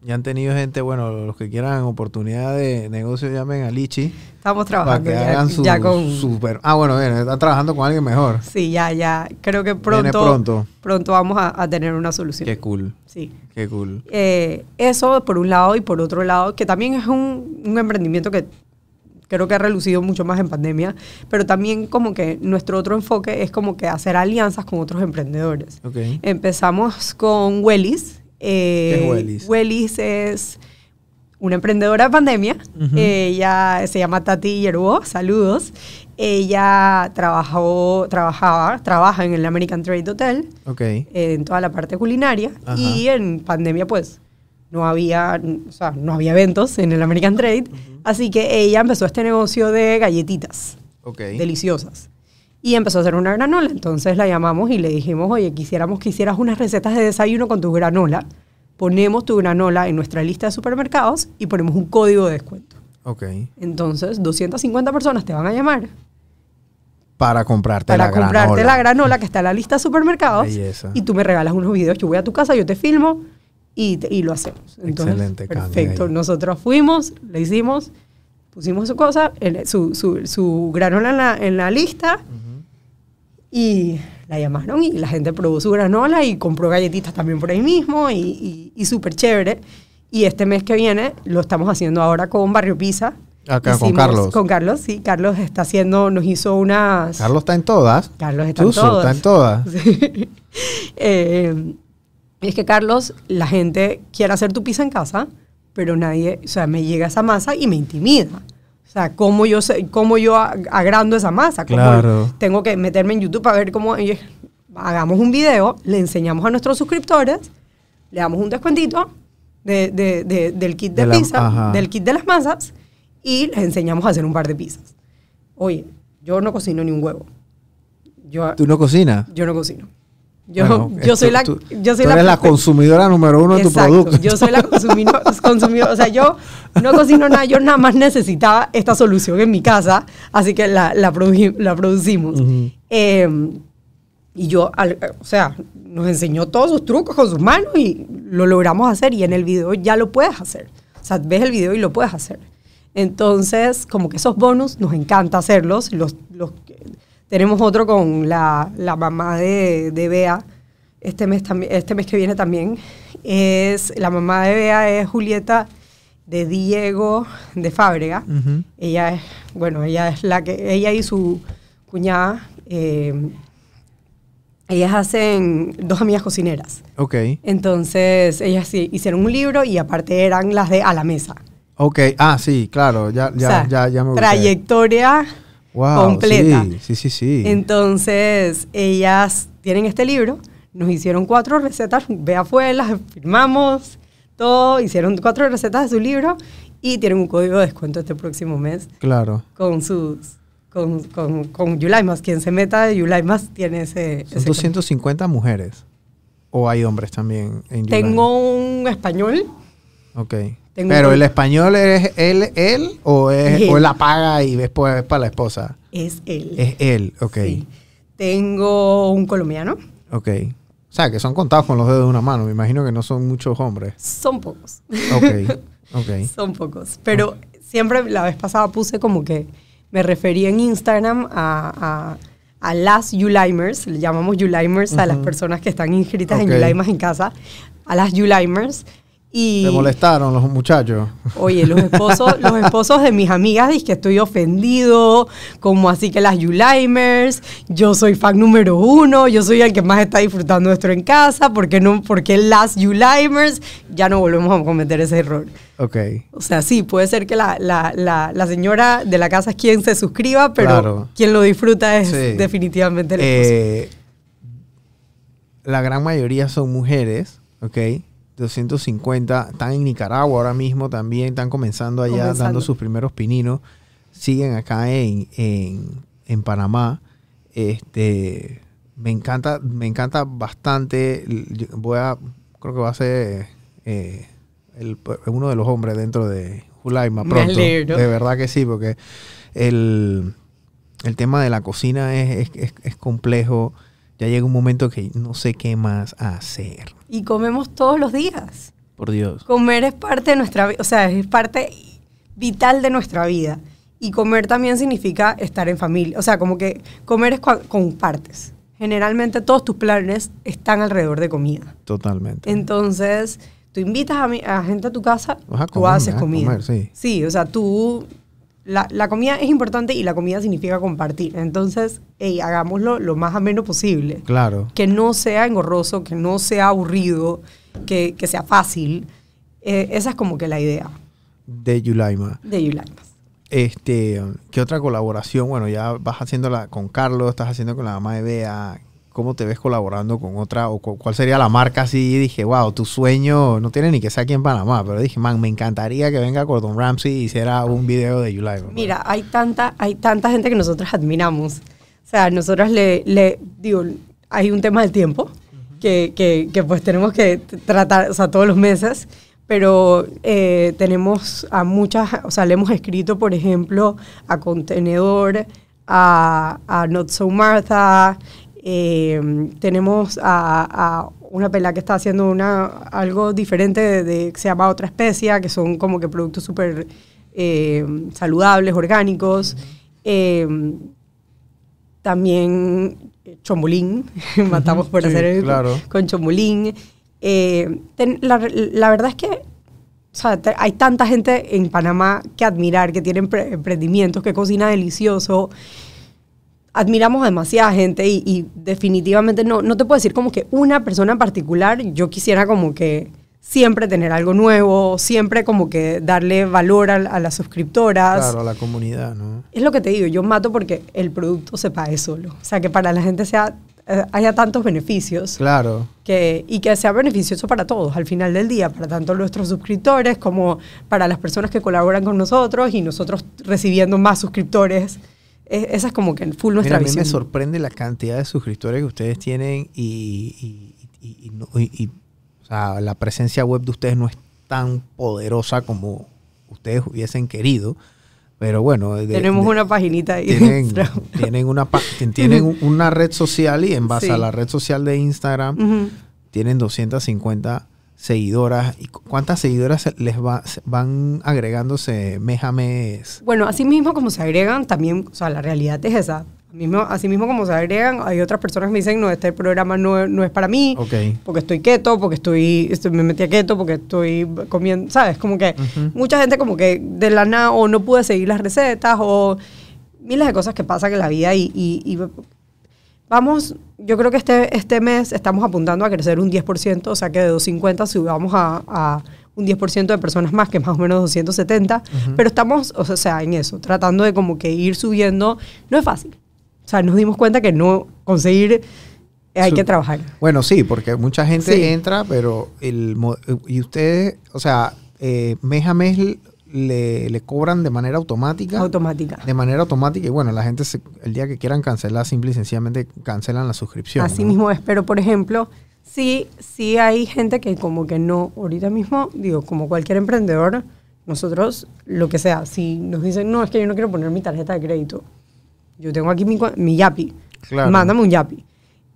Ya han tenido gente, bueno, los que quieran oportunidad de negocio llamen a Lichi Estamos para trabajando que ya, hagan su ya con... super... Ah, bueno, bien, están trabajando con alguien mejor. Sí, ya, ya. Creo que Viene pronto, pronto. pronto vamos a, a tener una solución. Qué cool, Sí. qué cool. Eh, eso por un lado y por otro lado, que también es un, un emprendimiento que creo que ha relucido mucho más en pandemia, pero también como que nuestro otro enfoque es como que hacer alianzas con otros emprendedores. Ok. Empezamos con Wellis. Eh, ¿Qué es Wellis? Wellis es una emprendedora de pandemia. Ella se llama Tati Yeruo, saludos. Ella trabajó, trabajaba, trabaja en el American Trade Hotel Ok. en toda la parte culinaria Ajá. y en pandemia pues no había, o sea, no había eventos en el American Trade, así que ella empezó este negocio de galletitas deliciosas y empezó a hacer una granola, entonces la llamamos y le dijimos, oye, quisiéramos que hicieras unas recetas de desayuno con tu granola, ponemos tu granola en nuestra lista de supermercados y ponemos un código de descuento. Ok. Entonces, 250 personas te van a llamar Para comprarte para la comprarte granola. la granola que está en la lista de supermercados Belleza. y tú me regalas unos videos, yo voy a tu casa, yo te filmo y, te- y lo hacemos. Entonces, Excelente, perfecto. ahí. Nosotros fuimos, le hicimos, pusimos su cosa, el- su, su, su granola en la, en la lista y la llamaron y la gente probó su granola y compró galletitas también por ahí mismo y, y, y súper chévere. Y este mes que viene lo estamos haciendo ahora con Barrio Pizza. Acá, con Hicimos- Carlos. Con Carlos, sí. Carlos está haciendo, nos hizo unas... Carlos está en todas. Carlos está en todas. está en todas. Sí. Eh, es que Carlos, la gente quiere hacer tu pizza en casa, pero nadie, o sea, me llega esa masa y me intimida. O sea, ¿cómo yo, sé, cómo yo agrando esa masa? ¿Cómo Claro. Tengo que meterme en YouTube para ver cómo... hagamos un video, le enseñamos a nuestros suscriptores, le damos un descuentito de, de- de- del kit de, De la- pizza, ajá. del kit de las masas, y les enseñamos a hacer un par de pizzas. Oye, yo no cocino ni un huevo. Yo, ¿Tú no cocinas? yo no cocino. Yo, Bueno, yo soy tú- la, yo soy tú eres la consumidora número uno de tu producto. Yo soy la consumidora. O sea, yo no cocino nada, yo nada más necesitaba esta solución en mi casa, así que la, la, la producimos. Eh, y yo, al- o sea, nos enseñó todos sus trucos con sus manos y lo logramos hacer. Y en el video ya lo puedes hacer. O sea, ves el video y lo puedes hacer. Entonces, como que esos bonus nos encanta hacerlos. Los, los, tenemos otro con la, la mamá de, de Bea. Este mes, este mes que viene también. Es, la mamá de Bea es Julieta de Diego de Fábrega. Ujú. Ella es, bueno, ella es la que, ella y su cuñada, eh, ellas hacen dos amigas cocineras. Ok. Entonces, ellas sí hicieron un libro y aparte eran las de A la Mesa. Ok. Ah, sí, claro. Ya, ya, O sea, ya, ya me. Trayectoria Wow, completa. Sí, sí, sí. Entonces, ellas tienen este libro, nos hicieron cuatro recetas, vea fue, las firmamos, todo, hicieron cuatro recetas de su libro y tienen un código de descuento este próximo mes claro. con sus con, con, con Yulaimas. Quien se meta de Yulaimas tiene ese. Son ese 250 mujeres. ¿O hay hombres también en? Tengo un español. Ok. Tengo Pero un- el español es él, él o es Él. o él la paga y después es para la esposa. Es él. Es él, ok. Sí. Tengo un colombiano. Ok. O sea, que son contados con los dedos de una mano. Me imagino que no son muchos hombres. Son pocos. Ok. Ok. Son pocos. Pero siempre la vez pasada puse como que me refería en Instagram a, a, a las Yulimers, le llamamos Yulimers a las personas que están inscritas Ok. en Yulimers en casa, a las Yulimers. Y ¿Te molestaron los muchachos? Oye, los esposos, los esposos de mis amigas dicen que estoy ofendido, como así que las Yulimers, yo soy fan número uno, yo soy el que más está disfrutando esto en casa, ¿por qué no? Porque las Yulimers, ya no volvemos a cometer ese error. Ok. O sea, sí, puede ser que la, la, la, la señora de la casa es quien se suscriba, pero Claro. quien lo disfruta es Sí. definitivamente el esposo. Eh, la gran mayoría son mujeres, ¿ok? 250 están en Nicaragua ahora mismo también, están comenzando allá, Comenzando. dando sus primeros pininos. siguen acá en, en, en Panamá. Este, me encanta, me encanta bastante. Voy a, creo que va a ser eh, el- uno de los hombres dentro de Julaima pronto. De verdad que sí, porque el, el tema de la cocina es, es- es- es complejo. Ya llega un momento que no sé qué más hacer. Y comemos todos los días. Por Dios. Comer es parte de nuestra vida, o sea, es parte vital de nuestra vida. Y comer también significa estar en familia. O sea, como que comer es con partes. Generalmente todos tus planes están alrededor de comida. Totalmente. Entonces, tú invitas a, mi- a gente a tu casa, a tú comer, haces vas a comida. comer, sí. Sí, o sea, tú... La, la comida es importante y la comida significa compartir. Entonces, hey, hagámoslo lo más ameno posible. Claro. Que no sea engorroso, que no sea aburrido, que, que sea fácil. Eh, esa es como que la idea De Yulaima. de Yulaimas. Este, ¿qué otra colaboración? Bueno, ya vas haciéndola con Carlos, estás haciendo con la mamá de Bea. ¿Cómo te ves colaborando con otra? ¿O cu- cuál sería la marca así? Dije, wow, tu sueño no tiene ni que ser aquí en Panamá. Pero dije, man, me encantaría que venga Gordon Ramsay y hiciera un video de Yulaima. Mira, hay tanta, hay tanta gente que nosotros admiramos. O sea, nosotros le, le digo, hay un tema del tiempo que, que, que, pues tenemos que tratar, o sea, todos los meses, pero eh, tenemos a muchas, o sea, le hemos escrito, por ejemplo, a Contenedor, a, a Not So Martha, eh, tenemos a, a una pela que está haciendo una, algo diferente de, de- que se llama Otra Especia, que son como que productos súper eh, saludables, orgánicos. Eh, también chombolín, matamos por Sí, hacer el, claro. con chombolín. Ten- la, la verdad es que o sea, te- hay tanta gente en Panamá que admirar, que tienen empre- emprendimientos, que cocina delicioso. Admiramos a demasiada gente y, y definitivamente no, no te puedo decir como que una persona en particular, yo quisiera como que siempre tener algo nuevo, siempre como que darle valor a, a las suscriptoras. Claro, a la comunidad, ¿no? Es lo que te digo, yo mato porque el producto se pague solo. O sea, que para la gente sea, eh, haya tantos beneficios Claro. que, y que sea beneficioso para todos al final del día, para tanto nuestros suscriptores como para las personas que colaboran con nosotros y nosotros recibiendo más suscriptores. Esa es como que en full nuestra Mira, a mí visión. me sorprende la cantidad de suscriptores que ustedes tienen y, o sea, la presencia web de ustedes no es tan poderosa como ustedes hubiesen querido. Pero bueno, de- Tenemos de- una paginita ahí. tienen, tienen una tienen un- una red social y en base Sí. a la red social de Instagram Ujú. tienen 250 seguidoras. ¿Y cu- cuántas seguidoras se- les va- van agregándose mes a mes? Bueno, así mismo como se agregan, también, o sea, la realidad es esa. Mismo, así mismo como se agregan, hay otras personas que me dicen, no, este programa no, no es para mí, porque estoy keto, porque estoy, estoy- me metí a keto, porque estoy comiendo, ¿sabes? Como que mucha gente como que de la nada o no pude seguir las recetas o miles de cosas que pasan en la vida y, y- y vamos, yo creo que este, este mes estamos apuntando a crecer un 10%, o sea que de 250 subamos a, a un 10% de personas más, que más o menos 270, pero estamos, o sea, en eso, tratando de como que ir subiendo, no es fácil. O sea, nos dimos cuenta que no conseguir, hay que trabajar. Bueno, sí, porque mucha gente Sí. entra, pero el y ustedes, o sea, eh, mes a mes le, le cobran de manera automática. Automática. de manera automática y bueno, la gente se- el día que quieran cancelar, simple y sencillamente cancelan la suscripción. Así ¿no? mismo es, pero por ejemplo, sí, sí hay gente que como que no, ahorita mismo, digo, como cualquier emprendedor, nosotros, lo que sea, si nos dicen, no, es que yo no quiero poner mi tarjeta de crédito, yo tengo aquí mi, mi Yapi, Claro. mándame un Yapi.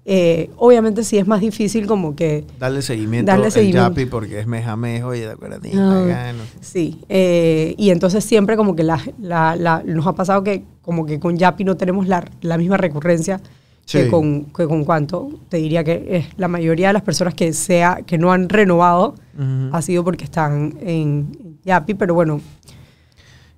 Eh, obviamente sí es más difícil como que Darle seguimiento Darle seguimiento. Yapi porque es mes, oye, de acuerdo, Ah, Sí, eh, y entonces siempre como que la, la- la- nos ha pasado que como que con Yapi no tenemos la, la misma recurrencia que, con, que con cuánto. Te diría que es la mayoría de las personas que, sea, que no han renovado ha sido porque están en Yapi, pero bueno,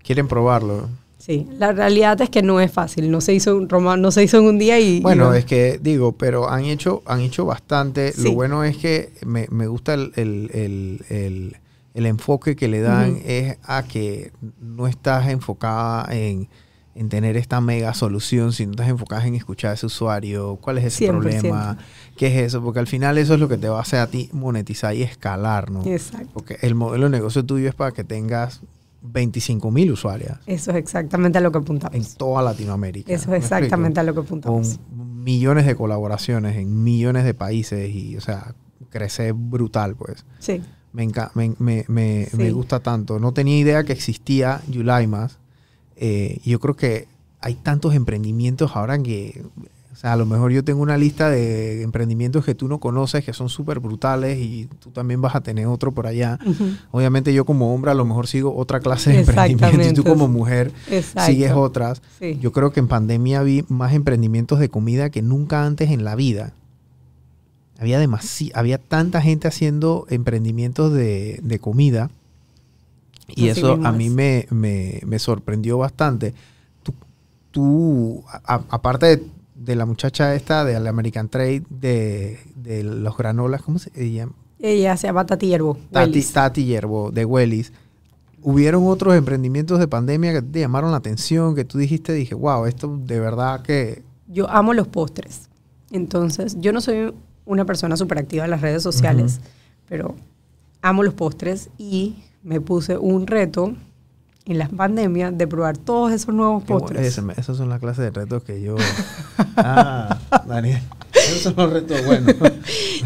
Quieren probarlo. Sí, la realidad es que no es fácil, no se hizo, un- no se hizo en un día y... y Bueno, no. es que digo, pero han hecho, han hecho bastante. Sí. Lo bueno es que me, me gusta el, el- el- el- el enfoque que le dan es a que no estás enfocada en, en tener esta mega solución, sino estás enfocada en escuchar a ese usuario, cuál es ese 100%. problema, qué es eso, porque al final eso es lo que te va a hacer a ti monetizar y escalar, ¿no? Exacto. Porque el modelo de negocio tuyo es para que tengas 25 mil usuarias Eso es exactamente a lo que en apuntamos. toda Latinoamérica. Eso ¿Me es exactamente a lo que Con apuntamos. millones de colaboraciones en millones de países y, o sea, crece brutal, pues. Sí. Me, me, me, me- Sí. me gusta tanto. No tenía idea que existía Yulaimas. Eh, yo creo que hay tantos emprendimientos ahora que, o sea, a lo mejor yo tengo una lista de emprendimientos que tú no conoces que son súper brutales y tú también vas a tener otro por allá. Obviamente yo como hombre a lo mejor sigo otra clase de emprendimientos y tú como mujer Exacto. sigues otras. Sí. Yo creo que en pandemia vi más emprendimientos de comida que nunca antes en la vida. Había había tanta gente haciendo emprendimientos de, de comida. Y Así eso a mí me, me- me sorprendió bastante. Tú, tú, a- a- aparte de, de la muchacha esta de la American Trade, de, de los granolas, ¿cómo se llama? Ella se llama Tati Yerbo. Tati. Tati Yerbo, de Wellis. ¿Hubieron otros emprendimientos de pandemia que te llamaron la atención, que tú dijiste, dije, wow, esto de verdad que... Yo amo los postres. Entonces, yo no soy una persona súper activa en las redes sociales, pero amo los postres y me puse un reto en la pandemia de probar todos esos nuevos que, bueno, postres. me- esas son las clases de retos que yo... ah, Daniel. Esos son los retos buenos.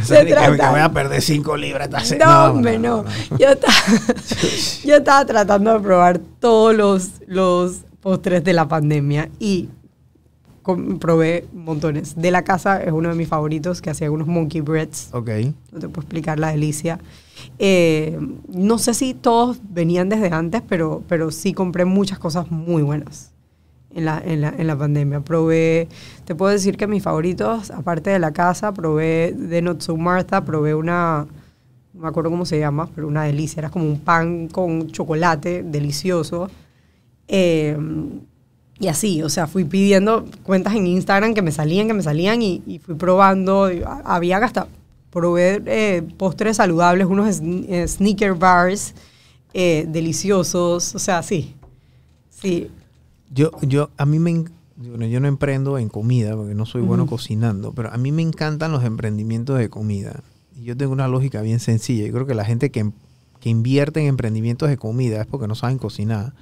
Se que, que trata- voy a perder 5 libras. esta No, hombre, no. Yo, estaba, yo estaba tratando de probar todos los, los postres de la pandemia y probé montones. De la casa es uno de mis favoritos, que hacía unos monkey breads. Ok. No te puedo explicar la delicia. Eh, no sé si todos venían desde antes, pero, pero sí compré muchas cosas muy buenas en la, en, la, en la pandemia. Probé, te puedo decir que mis favoritos, aparte de la casa, probé de Not So Martha, probé una, no me acuerdo cómo se llama, pero una delicia. Era como un pan con chocolate delicioso. Eh, y así, o sea, fui pidiendo cuentas en Instagram que me salían, que me salían y, y fui probando. Había hasta, probé eh, postres saludables, unos sn- eh, sneaker bars eh, deliciosos, o sea, sí, sí. Yo, yo, a mí me... Bueno, yo no emprendo en comida porque no soy bueno cocinando, pero a mí me encantan los emprendimientos de comida. Y yo tengo una lógica bien sencilla. Yo creo que la gente que, que invierte en emprendimientos de comida es porque no saben cocinar,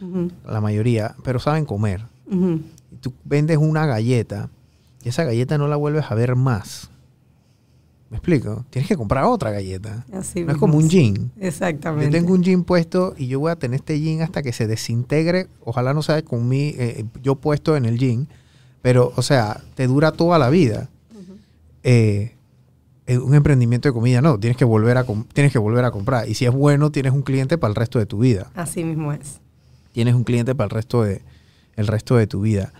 la mayoría, pero saben comer. ujú. Y tú vendes una galleta y esa galleta no la vuelves a ver más. ¿Me explico? Tienes que comprar otra galleta. Así no es como un jean. Exactamente. Yo tengo un jean puesto y yo voy a tener este jean hasta que se desintegre. Ojalá no sea con mí, eh, yo puesto en el jean. Pero, o sea, te dura toda la vida. Eh, eh, un emprendimiento de comida no, tienes que, volver a tienes que volver a comprar. Y si es bueno, tienes un cliente para el resto de tu vida. Así mismo es. Tienes un cliente para el resto de, el resto de tu vida.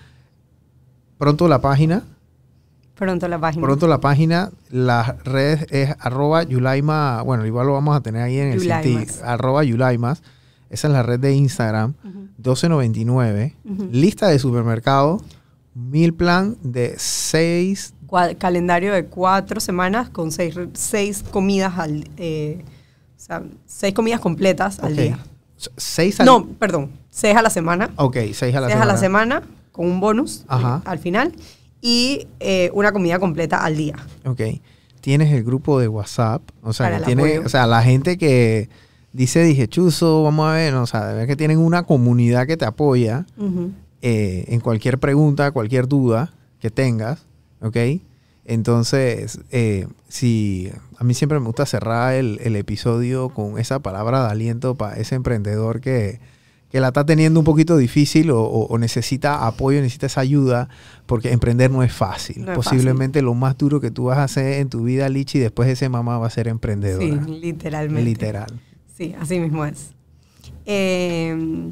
Pronto la página, Pronto la página. pronto la página, las redes es arroba yulaima, bueno, igual lo vamos a tener ahí en el sitio, arroba yulaimas. Esa es la red de Instagram, Ujú. 12.99. Ujú. Lista de supermercado, mil plan de 6 Cua- calendario de cuatro semanas con seis, seis comidas al eh, o sea, seis comidas completas al día. 6 al No, perdón, seis a la semana. Ok, 6 a la seis semana. a la semana con un bonus Ajá. eh, al final y eh, una comida completa al día. Ok. Tienes el grupo de WhatsApp. O sea, Para que tiene, o sea, la gente que dice, dije, chuzo, vamos a ver. O sea, de ver que tienen una comunidad que te apoya Ujú. eh, en cualquier pregunta, cualquier duda que tengas. ¿Ok? Entonces, eh, si a mí siempre me gusta cerrar el, el episodio con esa palabra de aliento para ese emprendedor que, que la está teniendo un poquito difícil o, o- o necesita apoyo, necesita esa ayuda, porque emprender no es fácil. No es Posiblemente lo más duro que tú vas a hacer en tu vida, Lichi, después de ese mamá va a ser emprendedora. Sí, literalmente. Literal. Sí, así mismo es. Eh,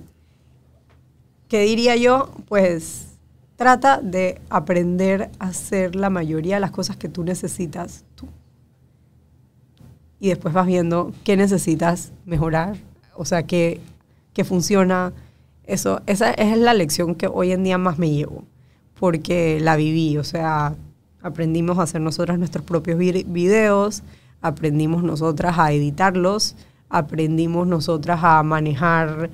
¿Qué diría yo? Pues trata de aprender a hacer la mayoría de las cosas que tú necesitas tú. Y después vas viendo qué necesitas mejorar, o sea, qué, qué funciona. Eso, esa es la lección que hoy en día más me llevo, porque la viví, o sea, aprendimos a hacer nosotras nuestros propios vi- videos, aprendimos nosotras a editarlos, aprendimos nosotras a manejar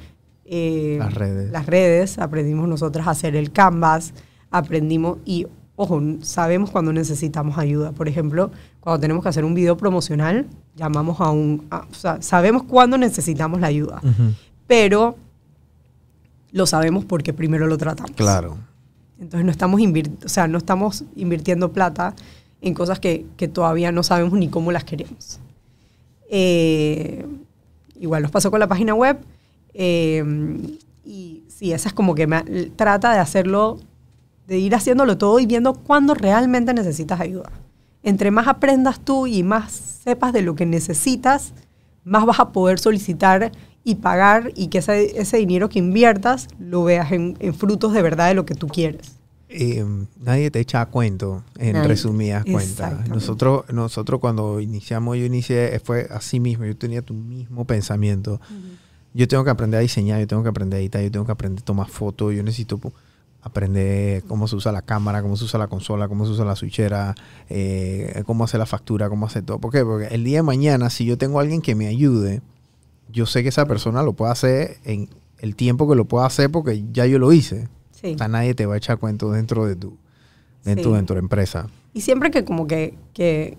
eh, Las redes. las redes, aprendimos nosotras a hacer el canvas, aprendimos y, ojo, sabemos cuando necesitamos ayuda. Por ejemplo, cuando tenemos que hacer un video promocional, llamamos a un, a- o sea, sabemos cuándo necesitamos la ayuda. Ujú. Pero lo sabemos porque primero lo tratamos. Claro. Entonces no estamos, o sea, no estamos invirtiendo plata en cosas que, que todavía no sabemos ni cómo las queremos. Eh, igual nos pasó con la página web. eh, y sí, esa es como que me, trata de hacerlo, de ir haciéndolo todo y viendo cuándo realmente necesitas ayuda. Entre más aprendas tú y más sepas de lo que necesitas, más vas a poder solicitar y pagar y que ese, ese dinero que inviertas lo veas en, en frutos de verdad de lo que tú quieres. Eh, nadie te echa a cuento, en Nadie. resumidas cuentas. Nosotros, nosotros cuando iniciamos, yo inicié, fue así mismo, yo tenía tu mismo pensamiento. Yo tengo que aprender a diseñar, yo tengo que aprender a editar, yo tengo que aprender a tomar fotos, yo necesito aprender cómo se usa la cámara, cómo se usa la consola, cómo se usa la switchera, eh, cómo hacer la factura, cómo hacer todo. ¿Por qué? Porque el día de mañana, si yo tengo a alguien que me ayude, yo sé que esa persona lo puede hacer en el tiempo que lo pueda hacer porque ya yo lo hice. Sí. O sea, nadie te va a echar cuento dentro de tu, dentro Sí. de tu empresa. Y siempre que como que, que,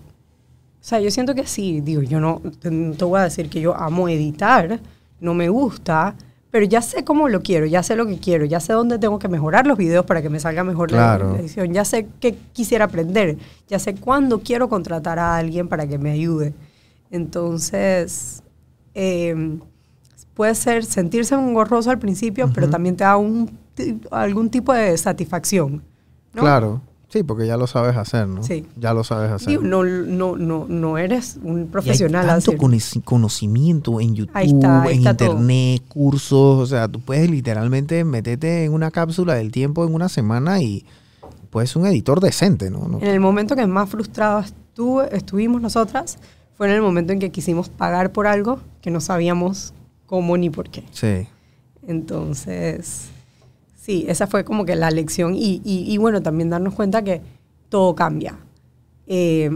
o sea, yo siento que sí, digo, yo no te, no te voy a decir que yo amo editar, no me gusta, pero ya sé cómo lo quiero, ya sé lo que quiero, ya sé dónde tengo que mejorar los videos para que me salga mejor la- Claro. la, edición, ya sé qué quisiera aprender, ya sé cuándo quiero contratar a alguien para que me ayude. Entonces, eh, puede ser sentirse engorroso al principio, pero Ujú. también te da un, algún tipo de satisfacción. ¿no? Claro. Sí, porque ya lo sabes hacer, ¿no? Sí. Ya lo sabes hacer. Digo, no, no, no, no eres un Y hay profesional. tanto así. conocimiento en YouTube, Ahí está, ahí en está todo. internet, cursos. O sea, tú puedes literalmente meterte en una cápsula del tiempo en una semana y puedes ser un editor decente, ¿no? En el momento que más frustrados estuve, estuvimos nosotras fue en el momento en que quisimos pagar por algo que no sabíamos cómo ni por qué. Sí. Entonces, sí, esa fue como que la lección. Y, y- y bueno, también darnos cuenta que todo cambia. Eh,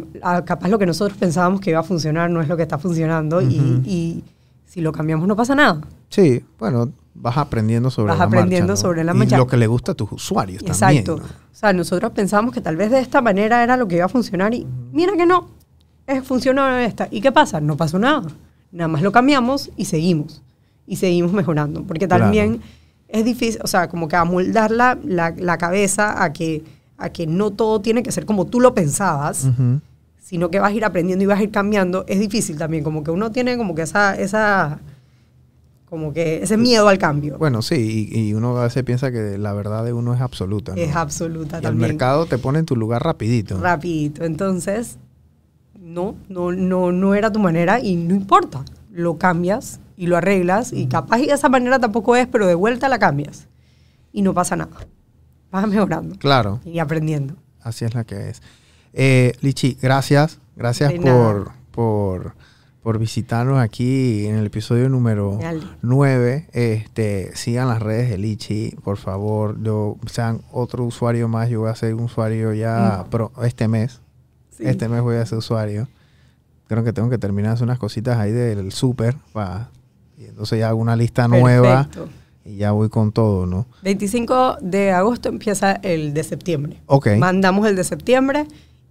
capaz lo que nosotros pensábamos que iba a funcionar no es lo que está funcionando. y- Ujú. y, si lo cambiamos no pasa nada. Sí, bueno, vas aprendiendo sobre Vas la aprendiendo marcha, ¿no? sobre la Y marcha. lo que le gusta a tus usuarios Exacto. también. O sea, nosotros pensábamos que tal vez de esta manera era lo que iba a funcionar y mira que no, es, funcionó esta. ¿Y qué pasa? No pasó nada. Nada más lo cambiamos y seguimos. Y seguimos mejorando. Porque Claro. también es difícil, o sea, como que amoldar la, la, la cabeza a que, a que no todo tiene que ser como tú lo pensabas, sino que vas a ir aprendiendo y vas a ir cambiando. Es difícil también, como que uno tiene como que esa, esa como que ese miedo al cambio. Bueno, sí, y, y uno a veces piensa que la verdad de uno es absoluta. ¿no? es absoluta Y el también. mercado te pone en tu lugar rapidito. rapidito. Entonces, no, no, no, no era tu manera y no importa. Lo cambias y lo arreglas y capaz y de esa manera tampoco es, pero de vuelta la cambias y no pasa nada. Vas mejorando Claro, y aprendiendo. así es la que es. Eh, Lichi, gracias. Gracias por, por, por visitarnos aquí en el episodio número Dale. 9. Este, sigan las redes de Lichi, por favor. Yo, sean otro usuario más. Yo voy a ser un usuario ya pro- este mes. Sí. Este mes voy a ser usuario. Creo que tengo que terminar unas cositas ahí del súper. Y entonces ya hago una lista nueva Perfecto. y ya voy con todo, ¿no? 25 de agosto empieza el de septiembre. Ok. Mandamos el de septiembre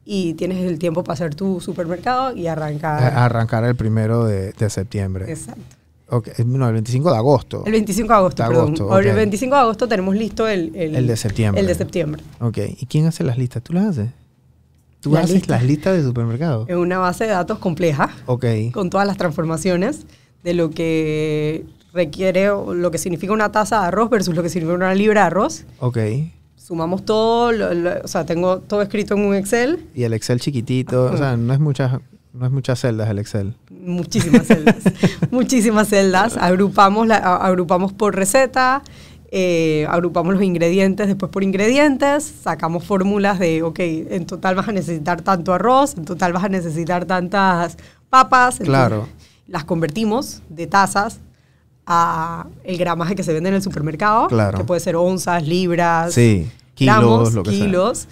y tienes el tiempo para hacer tu supermercado y arrancar. A- Arrancar el primero de, de septiembre. Exacto. Ok, eh, No, el 25 de agosto. El 25 de agosto, De perdón. agosto, Ahora, ok. El 25 de agosto tenemos listo el, El de septiembre. El de septiembre. Ok. ¿Y quién hace las listas? ¿Tú las haces? ¿Tú La haces lista. las listas de supermercado? Es una base de datos compleja Ok. con todas las transformaciones de lo que requiere lo que significa una taza de arroz versus lo que significa una libra de arroz. Ok. Sumamos todo, lo- lo- o sea, tengo todo escrito en un Excel, Y el Excel chiquitito. O sea, no es muchas, no es muchas celdas el Excel. muchísimas celdas, muchísimas celdas. Agrupamos, la, agrupamos por receta, eh, agrupamos los ingredientes después por ingredientes, sacamos fórmulas de, ok, en total vas a necesitar tanto arroz, en total vas a necesitar tantas papas. Claro. Las convertimos de tazas a el gramaje que se vende en el supermercado, Claro. que puede ser onzas, libras, Sí. Kilos, gramos, lo que sea. kilos.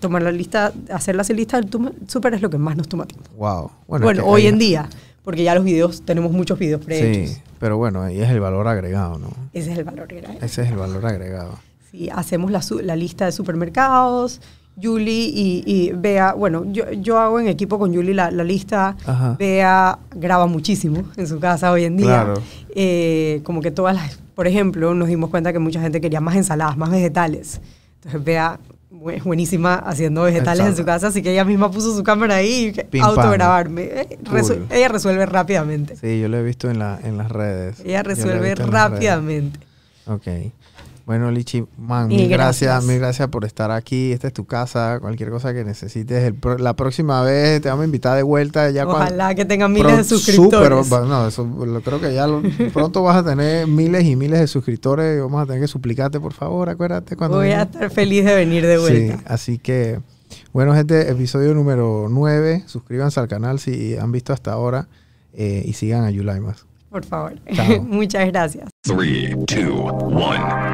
Tomar la lista, hacer la lista del súper es lo que más nos toma tiempo. Wow. Bueno, hoy en día, porque ya los videos, tenemos muchos videos prehechos. Sí. Pero bueno, ahí es el valor agregado, ¿no? Ese es el valor era. Ese es el valor agregado. Sí, hacemos la, la lista de supermercados Julie y, y Bea, bueno, yo, yo hago en equipo con Julie la, la lista. Ajá. Bea graba muchísimo en su casa hoy en día. Claro. Eh, como que todas las, por ejemplo, nos dimos cuenta que mucha gente quería más ensaladas, más vegetales. Entonces Bea es buenísima haciendo vegetales en su casa, así que ella misma puso su cámara ahí y autograbarme. Eh, resu- ella resuelve rápidamente. Sí, yo lo he visto en, la, en las redes. Ella resuelve rápidamente. Ok. Bueno, Lichi, man, Mil gracias. gracias. mil gracias por estar aquí. Esta es tu casa. Cualquier cosa que necesites. El pro- la próxima vez te vamos a invitar de vuelta. Ya Ojalá que tengan miles Pro- de suscriptores. súper, va- no, eso lo, creo que ya lo- pronto vas a tener miles y miles de suscriptores. y Vamos a tener que suplicarte, por favor, acuérdate cuando Voy a estar feliz de venir de vuelta. Sí, así que, bueno, gente, episodio número 9. Suscríbanse al canal si han visto hasta ahora eh, y sigan a Yulaimas. Por favor. Chao. Muchas gracias. Three, two, one.